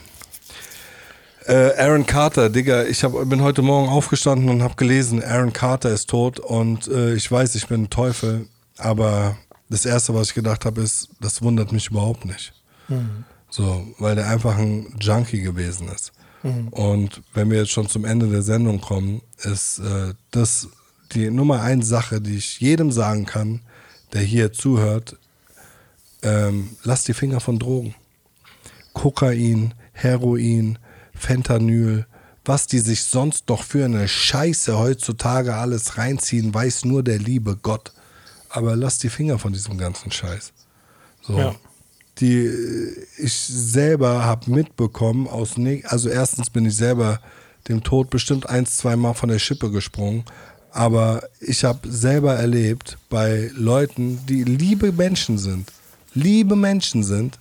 Äh, Aaron Carter, Digga, ich hab, bin heute Morgen aufgestanden und habe gelesen, Aaron Carter ist tot und äh, ich weiß, ich bin ein Teufel, aber das Erste, was ich gedacht habe, ist, das wundert mich überhaupt nicht. Mhm. So, weil der einfach ein Junkie gewesen ist. Mhm. Und wenn wir jetzt schon zum Ende der Sendung kommen, ist äh, das die Nummer eins Sache, die ich jedem sagen kann, der hier zuhört, ähm, lass die Finger von Drogen. Kokain, Heroin, Fentanyl, was die sich sonst noch für eine Scheiße heutzutage alles reinziehen, weiß nur der liebe Gott aber lass die Finger von diesem ganzen Scheiß. So. Ja. Die ich selber habe mitbekommen aus also erstens bin ich selber dem Tod bestimmt ein, zwei Mal von der Schippe gesprungen, aber ich habe selber erlebt bei Leuten, die liebe Menschen sind, liebe Menschen sind,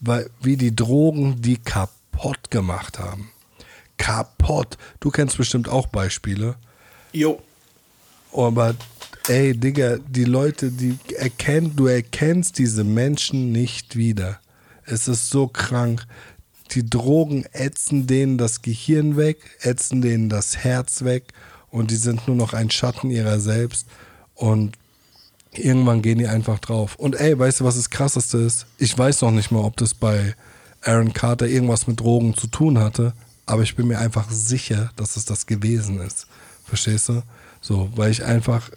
weil wie die Drogen die kaputt gemacht haben. Kaputt. Du kennst bestimmt auch Beispiele. Jo. Aber Ey, Digga, die Leute, die erkennen, du erkennst diese Menschen nicht wieder. Es ist so krank. Die Drogen ätzen denen das Gehirn weg, ätzen denen das Herz weg und die sind nur noch ein Schatten ihrer selbst und irgendwann gehen die einfach drauf. Und ey, weißt du, was das krasseste ist? Ich weiß noch nicht mal, ob das bei Aaron Carter irgendwas mit Drogen zu tun hatte, aber ich bin mir einfach sicher, dass es das gewesen ist. Verstehst du? So, weil ich einfach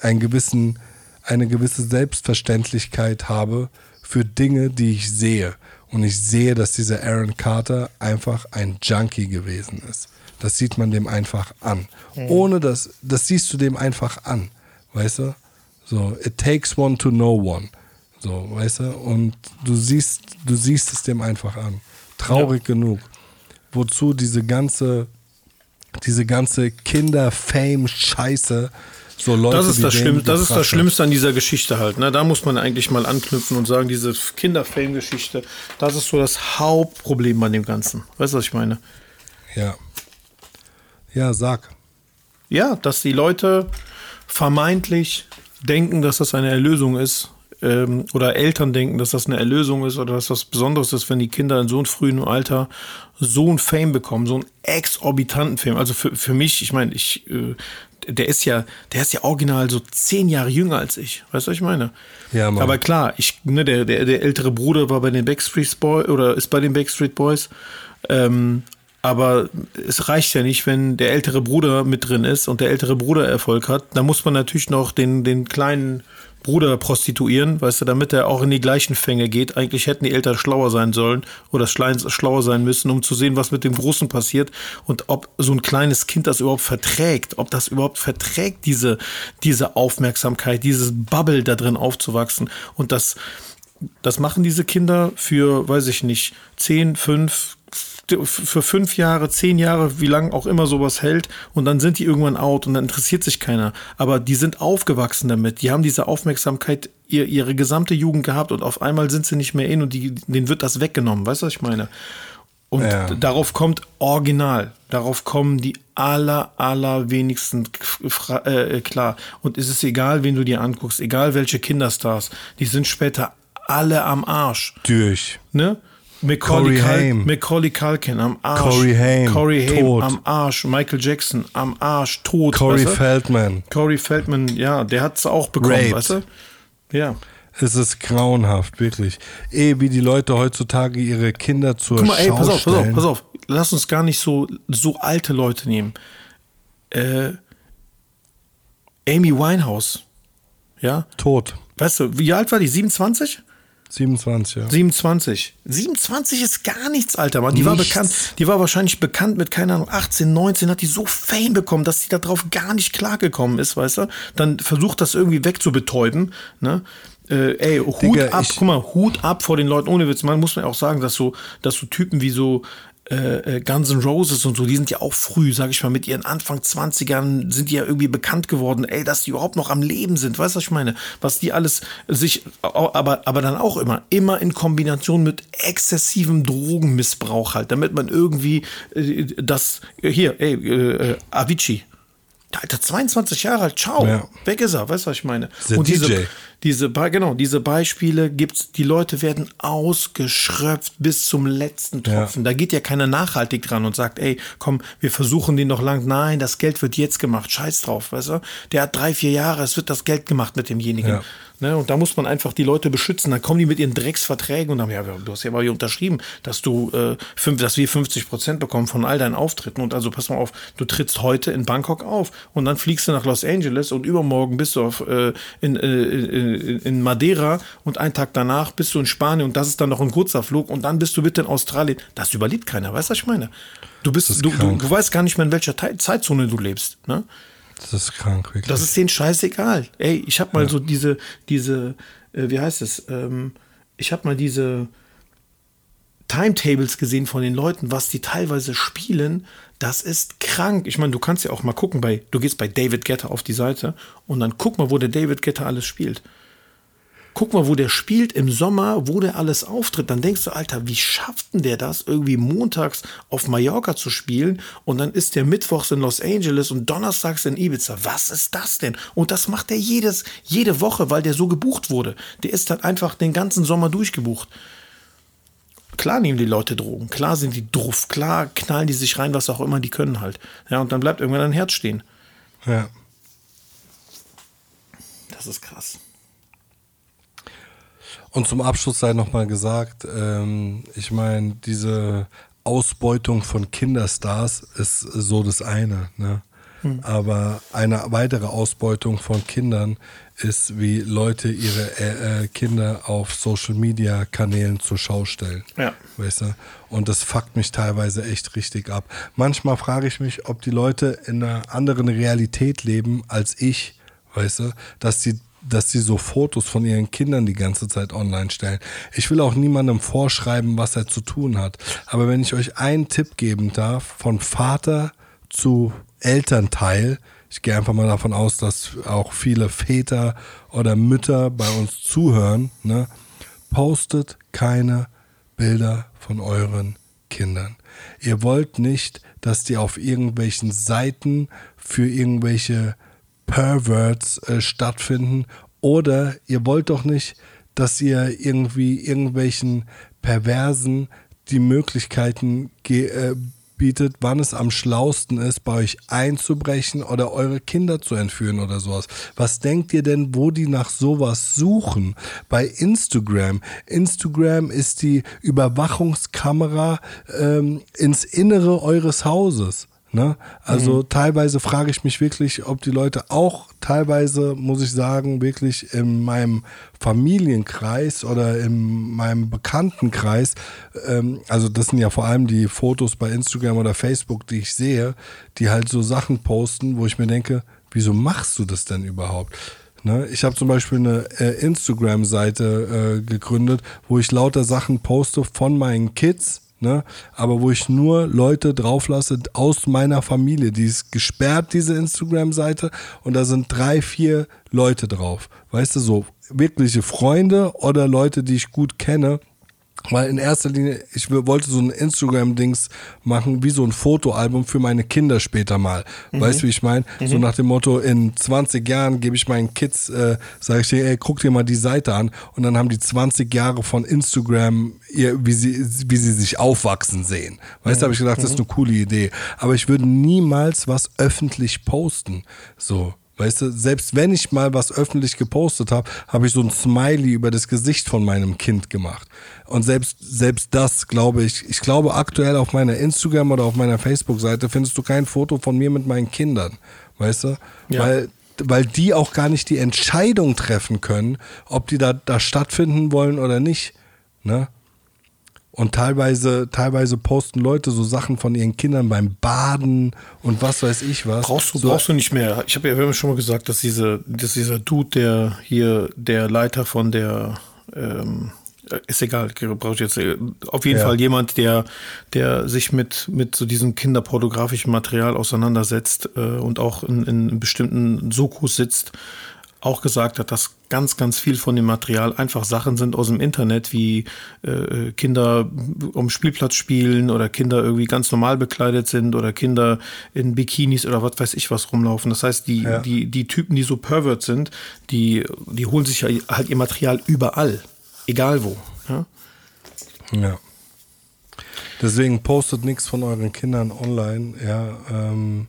einen gewissen, eine gewisse Selbstverständlichkeit habe für Dinge, die ich sehe. Und ich sehe, dass dieser Aaron Carter einfach ein Junkie gewesen ist. Das sieht man dem einfach an. Mhm. Ohne das, das siehst du dem einfach an. Weißt du? So, it takes one to know one. So, weißt du? Und du siehst, du siehst es dem einfach an. Traurig ja. genug. Wozu diese ganze, diese ganze Kinder-Fame-Scheiße so Leute, das ist das, Schlimm, das, ist das Schlimmste an dieser Geschichte halt. Ne? Da muss man eigentlich mal anknüpfen und sagen, diese Kinderfame-Geschichte, das ist so das Hauptproblem an dem Ganzen. Weißt du, was ich meine? Ja. Ja, sag. Ja, dass die Leute vermeintlich denken, dass das eine Erlösung ist. Ähm, oder Eltern denken, dass das eine Erlösung ist oder dass das Besonderes ist, wenn die Kinder in so einem frühen Alter so ein Fame bekommen, so einen exorbitanten Fame. Also für, für mich, ich meine, ich äh, der ist ja, der ist ja original so zehn Jahre jünger als ich. Weißt du, was ich meine? Ja, Mann. Aber klar, ich, ne, der, der, der ältere Bruder war bei den Backstreet Boys oder ist bei den Backstreet Boys. Ähm, Aber es reicht ja nicht, wenn der ältere Bruder mit drin ist und der ältere Bruder Erfolg hat. Da muss man natürlich noch den, den kleinen Bruder prostituieren, weißt du, damit er auch in die gleichen Fänge geht. Eigentlich hätten die Eltern schlauer sein sollen oder schlauer sein müssen, um zu sehen, was mit dem Großen passiert und ob so ein kleines Kind das überhaupt verträgt, ob das überhaupt verträgt, diese, diese Aufmerksamkeit, dieses Bubble da drin aufzuwachsen. Und das, das machen diese Kinder für, weiß ich nicht, 10, 5, für fünf Jahre, zehn Jahre, wie lange auch immer sowas hält und dann sind die irgendwann out und dann interessiert sich keiner. Aber die sind aufgewachsen damit, die haben diese Aufmerksamkeit ihr, ihre gesamte Jugend gehabt und auf einmal sind sie nicht mehr in und die, denen wird das weggenommen. Weißt du, was ich meine? Und ja. darauf kommt original. Darauf kommen die aller, aller wenigsten äh, klar. Und es ist egal, wen du dir anguckst, egal welche Kinderstars, die sind später alle am Arsch. Durch. Ne? Macaulay, Cal Macaulay Culkin am Arsch. Corey Haim, Corey Haim tot. am Arsch. Michael Jackson am Arsch, tot. Corey weißt du? Feldman. Corey Feldman, ja, der hat es auch bekommen, Raped. weißt du? Ja. Es ist grauenhaft, wirklich. Eh, wie die Leute heutzutage ihre Kinder zur Guck mal, ey, pass auf, pass auf, pass auf. Lass uns gar nicht so, so alte Leute nehmen. Äh, Amy Winehouse. Ja? Tot. Weißt du, wie alt war die? 27? 27, ja. 27. 27 ist gar nichts, Alter, Mann. Die nichts. war bekannt, die war wahrscheinlich bekannt mit, keine Ahnung, 18, 19, hat die so Fame bekommen, dass sie darauf gar nicht klargekommen ist, weißt du? Dann versucht das irgendwie wegzubetäuben, ne? Äh, ey, Hut Digga, ab, guck mal, Hut ab vor den Leuten, ohne Witz. Man muss man auch sagen, dass so, dass so Typen wie so, äh, äh, Guns N' Roses und so, die sind ja auch früh, sag ich mal, mit ihren Anfang 20ern sind die ja irgendwie bekannt geworden, ey, dass die überhaupt noch am Leben sind, weißt du, was ich meine? Was die alles sich, aber, aber dann auch immer, immer in Kombination mit exzessivem Drogenmissbrauch halt, damit man irgendwie äh, das, hier, ey, äh, Avicii, Alter, 22 Jahre alt, ciao, ja. weg ist er, weißt du, was ich meine? Der und diese, DJ. diese, genau, diese Beispiele gibt's, die Leute werden ausgeschröpft bis zum letzten Tropfen. Ja. Da geht ja keiner nachhaltig dran und sagt, ey, komm, wir versuchen den noch lang. Nein, das Geld wird jetzt gemacht, scheiß drauf, weißt du? Der hat drei, vier Jahre, es wird das Geld gemacht mit demjenigen. Ja. Ne, und da muss man einfach die Leute beschützen. Dann kommen die mit ihren Drecksverträgen und sagen, ja, du hast ja mal hier unterschrieben, dass du äh, fünf, dass wir 50 Prozent bekommen von all deinen Auftritten. Und also pass mal auf, du trittst heute in Bangkok auf und dann fliegst du nach Los Angeles und übermorgen bist du auf, äh, in, äh, in Madeira und einen Tag danach bist du in Spanien und das ist dann noch ein kurzer Flug und dann bist du bitte in Australien. Das überlebt keiner, weißt du, was ich meine? Du bist, du, du, du, weißt gar nicht mehr, in welcher Zeitzone du lebst. Ne? Das ist krank, wirklich. Das ist denen scheißegal. Ey, ich habe mal ja. so diese, diese, äh, wie heißt es? Ähm, ich habe mal diese Timetables gesehen von den Leuten, was die teilweise spielen. Das ist krank. Ich meine, du kannst ja auch mal gucken bei, du gehst bei David Getter auf die Seite und dann guck mal, wo der David Getter alles spielt guck mal, wo der spielt im Sommer, wo der alles auftritt, dann denkst du, Alter, wie schafft denn der das, irgendwie montags auf Mallorca zu spielen und dann ist der mittwochs in Los Angeles und donnerstags in Ibiza. Was ist das denn? Und das macht er jedes, jede Woche, weil der so gebucht wurde. Der ist dann einfach den ganzen Sommer durchgebucht. Klar nehmen die Leute Drogen, klar sind die druff, klar knallen die sich rein, was auch immer die können halt. Ja, und dann bleibt irgendwann ein Herz stehen. Ja. Das ist krass. Und zum Abschluss sei nochmal gesagt, ähm, ich meine, diese Ausbeutung von Kinderstars ist so das eine. Ne? Hm. Aber eine weitere Ausbeutung von Kindern ist, wie Leute ihre äh, äh, Kinder auf Social Media Kanälen zur Schau stellen. Ja. Weißt du? Und das fuckt mich teilweise echt richtig ab. Manchmal frage ich mich, ob die Leute in einer anderen Realität leben als ich, weißt du, dass sie dass sie so Fotos von ihren Kindern die ganze Zeit online stellen. Ich will auch niemandem vorschreiben, was er zu tun hat. Aber wenn ich euch einen Tipp geben darf, von Vater zu Elternteil, ich gehe einfach mal davon aus, dass auch viele Väter oder Mütter bei uns zuhören, ne? postet keine Bilder von euren Kindern. Ihr wollt nicht, dass die auf irgendwelchen Seiten für irgendwelche Perverts äh, stattfinden. Oder ihr wollt doch nicht, dass ihr irgendwie irgendwelchen Perversen die Möglichkeiten äh, bietet, wann es am schlausten ist, bei euch einzubrechen oder eure Kinder zu entführen oder sowas. Was denkt ihr denn, wo die nach sowas suchen? Bei Instagram. Instagram ist die Überwachungskamera ähm, ins Innere eures Hauses. Ne? Also mhm. teilweise frage ich mich wirklich, ob die Leute auch teilweise, muss ich sagen, wirklich in meinem Familienkreis oder in meinem Bekanntenkreis, ähm, also das sind ja vor allem die Fotos bei Instagram oder Facebook, die ich sehe, die halt so Sachen posten, wo ich mir denke, wieso machst du das denn überhaupt? Ne? Ich habe zum Beispiel eine äh, Instagram-Seite äh, gegründet, wo ich lauter Sachen poste von meinen Kids ne? aber wo ich nur Leute drauflasse aus meiner Familie. Die ist gesperrt, diese Instagram-Seite, und da sind drei, vier Leute drauf. Weißt du, so wirkliche Freunde oder Leute, die ich gut kenne, weil in erster Linie, ich wollte so ein Instagram-Dings machen, wie so ein Fotoalbum für meine Kinder später mal. Mhm. Weißt du, wie ich meine? Mhm. So nach dem Motto, in 20 Jahren gebe ich meinen Kids, äh, sage ich dir, ey, guck dir mal die Seite an. Und dann haben die 20 Jahre von Instagram, ihr, wie, sie, wie sie sich aufwachsen sehen. Weißt du, mhm. habe ich gedacht, das ist mhm. eine coole Idee. Aber ich würde niemals was öffentlich posten. So. Weißt du, selbst wenn ich mal was öffentlich gepostet habe, habe ich so ein Smiley über das Gesicht von meinem Kind gemacht. Und selbst, selbst das glaube ich, ich glaube aktuell auf meiner Instagram oder auf meiner Facebook-Seite findest du kein Foto von mir mit meinen Kindern. Weißt du? Ja. Weil, weil die auch gar nicht die Entscheidung treffen können, ob die da, da stattfinden wollen oder nicht. Ne? Und teilweise, teilweise posten Leute so Sachen von ihren Kindern beim Baden und was weiß ich was. Brauchst du, so, brauchst du nicht mehr. Ich habe ja schon mal gesagt, dass, diese, dass dieser Dude, der hier der Leiter von der ähm, ist egal, brauche jetzt auf jeden ja. Fall jemand, der, der sich mit, mit so diesem kinderpornografischen Material auseinandersetzt äh, und auch in, in bestimmten Sokus sitzt, auch gesagt hat, dass ganz, ganz viel von dem Material einfach Sachen sind aus dem Internet, wie äh, Kinder um Spielplatz spielen oder Kinder irgendwie ganz normal bekleidet sind oder Kinder in Bikinis oder was weiß ich was rumlaufen. Das heißt, die, ja. die, die Typen, die so pervert sind, die, die holen sich ja halt ihr Material überall, egal wo. Ja. ja. Deswegen postet nichts von euren Kindern online, ja. Ähm,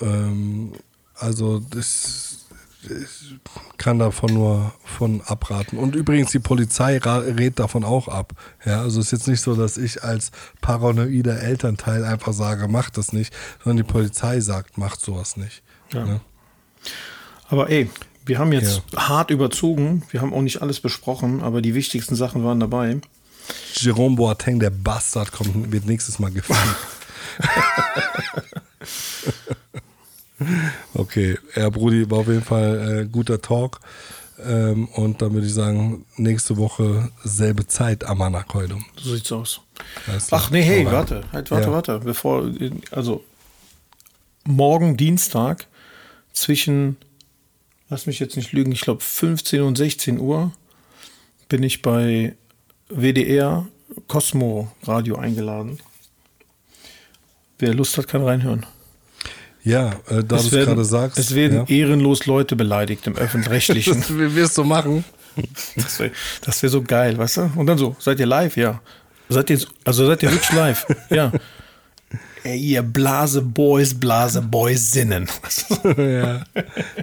ähm, also das ich kann davon nur von abraten. Und übrigens, die Polizei rät davon auch ab. Ja, also es ist jetzt nicht so, dass ich als paranoider Elternteil einfach sage, mach das nicht, sondern die Polizei sagt, macht sowas nicht. Ja. Ne? Aber ey, wir haben jetzt ja. hart überzogen. Wir haben auch nicht alles besprochen, aber die wichtigsten Sachen waren dabei. Jerome Boateng, der Bastard, kommt, wird nächstes Mal gefangen. Okay, ja, Brudi, war auf jeden Fall äh, guter Talk. Ähm, und dann würde ich sagen, nächste Woche selbe Zeit am heute. So sieht's aus. Ach nee, hey, warte, halt, warte, ja. warte. Bevor, also morgen Dienstag zwischen, lass mich jetzt nicht lügen, ich glaube 15 und 16 Uhr bin ich bei WDR Cosmo Radio eingeladen. Wer Lust hat, kann reinhören. Ja, äh, da du es gerade sagst. Es werden ja. ehrenlos Leute beleidigt im Öffentlich-Rechtlichen. das wirst du machen. Das wäre wär so geil, weißt du? Und dann so, seid ihr live? Ja. Seid ihr, also seid ihr wirklich live? ja. Ey, ihr Blase-Boys, Blase-Boys-Sinnen. ja,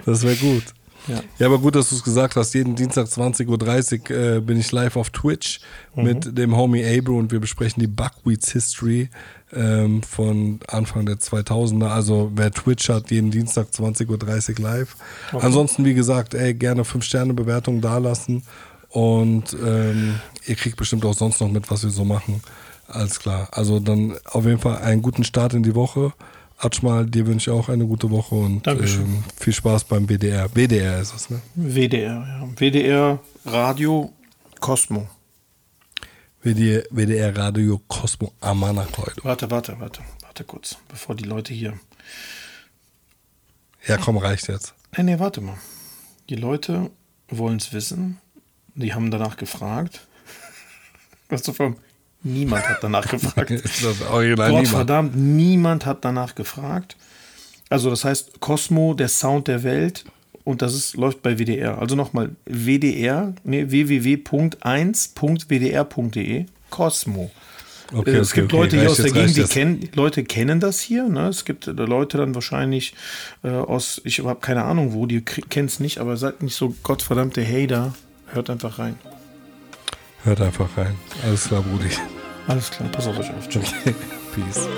das wäre gut. Ja. ja, aber gut, dass du es gesagt hast. Jeden Dienstag 20.30 Uhr äh, bin ich live auf Twitch mhm. mit dem Homie Abro und wir besprechen die Buckwheats History ähm, von Anfang der 2000er. Also wer Twitch hat, jeden Dienstag 20.30 Uhr live. Okay. Ansonsten, wie gesagt, ey, gerne 5-Sterne-Bewertungen dalassen und ähm, ihr kriegt bestimmt auch sonst noch mit, was wir so machen. Alles klar. Also dann auf jeden Fall einen guten Start in die Woche. Atschmal, dir wünsche ich auch eine gute Woche und ähm, viel Spaß beim WDR. WDR ist es, ne? WDR, ja. WDR Radio Cosmo. WDR, WDR Radio Cosmo Amanakoid. Warte, warte, warte, warte kurz, bevor die Leute hier. Ja, komm, reicht jetzt. Nee, nee, warte mal. Die Leute wollen es wissen. Die haben danach gefragt. Was du vom. Niemand hat danach gefragt. das niemand. verdammt, niemand hat danach gefragt. Also das heißt Cosmo, der Sound der Welt und das ist, läuft bei WDR. Also nochmal WDR, nee, www.1.wdr.de Cosmo. Okay, äh, es okay, gibt Leute hier aus der Gegend, die kennen, Leute kennen das hier. Ne? Es gibt äh, Leute dann wahrscheinlich äh, aus, ich habe keine Ahnung wo, die kennen es nicht, aber seid nicht so gottverdammte Hater, hört einfach rein. Hört einfach rein. Alles klar, Brudi. Alles klar, pass auf euch auf. Peace.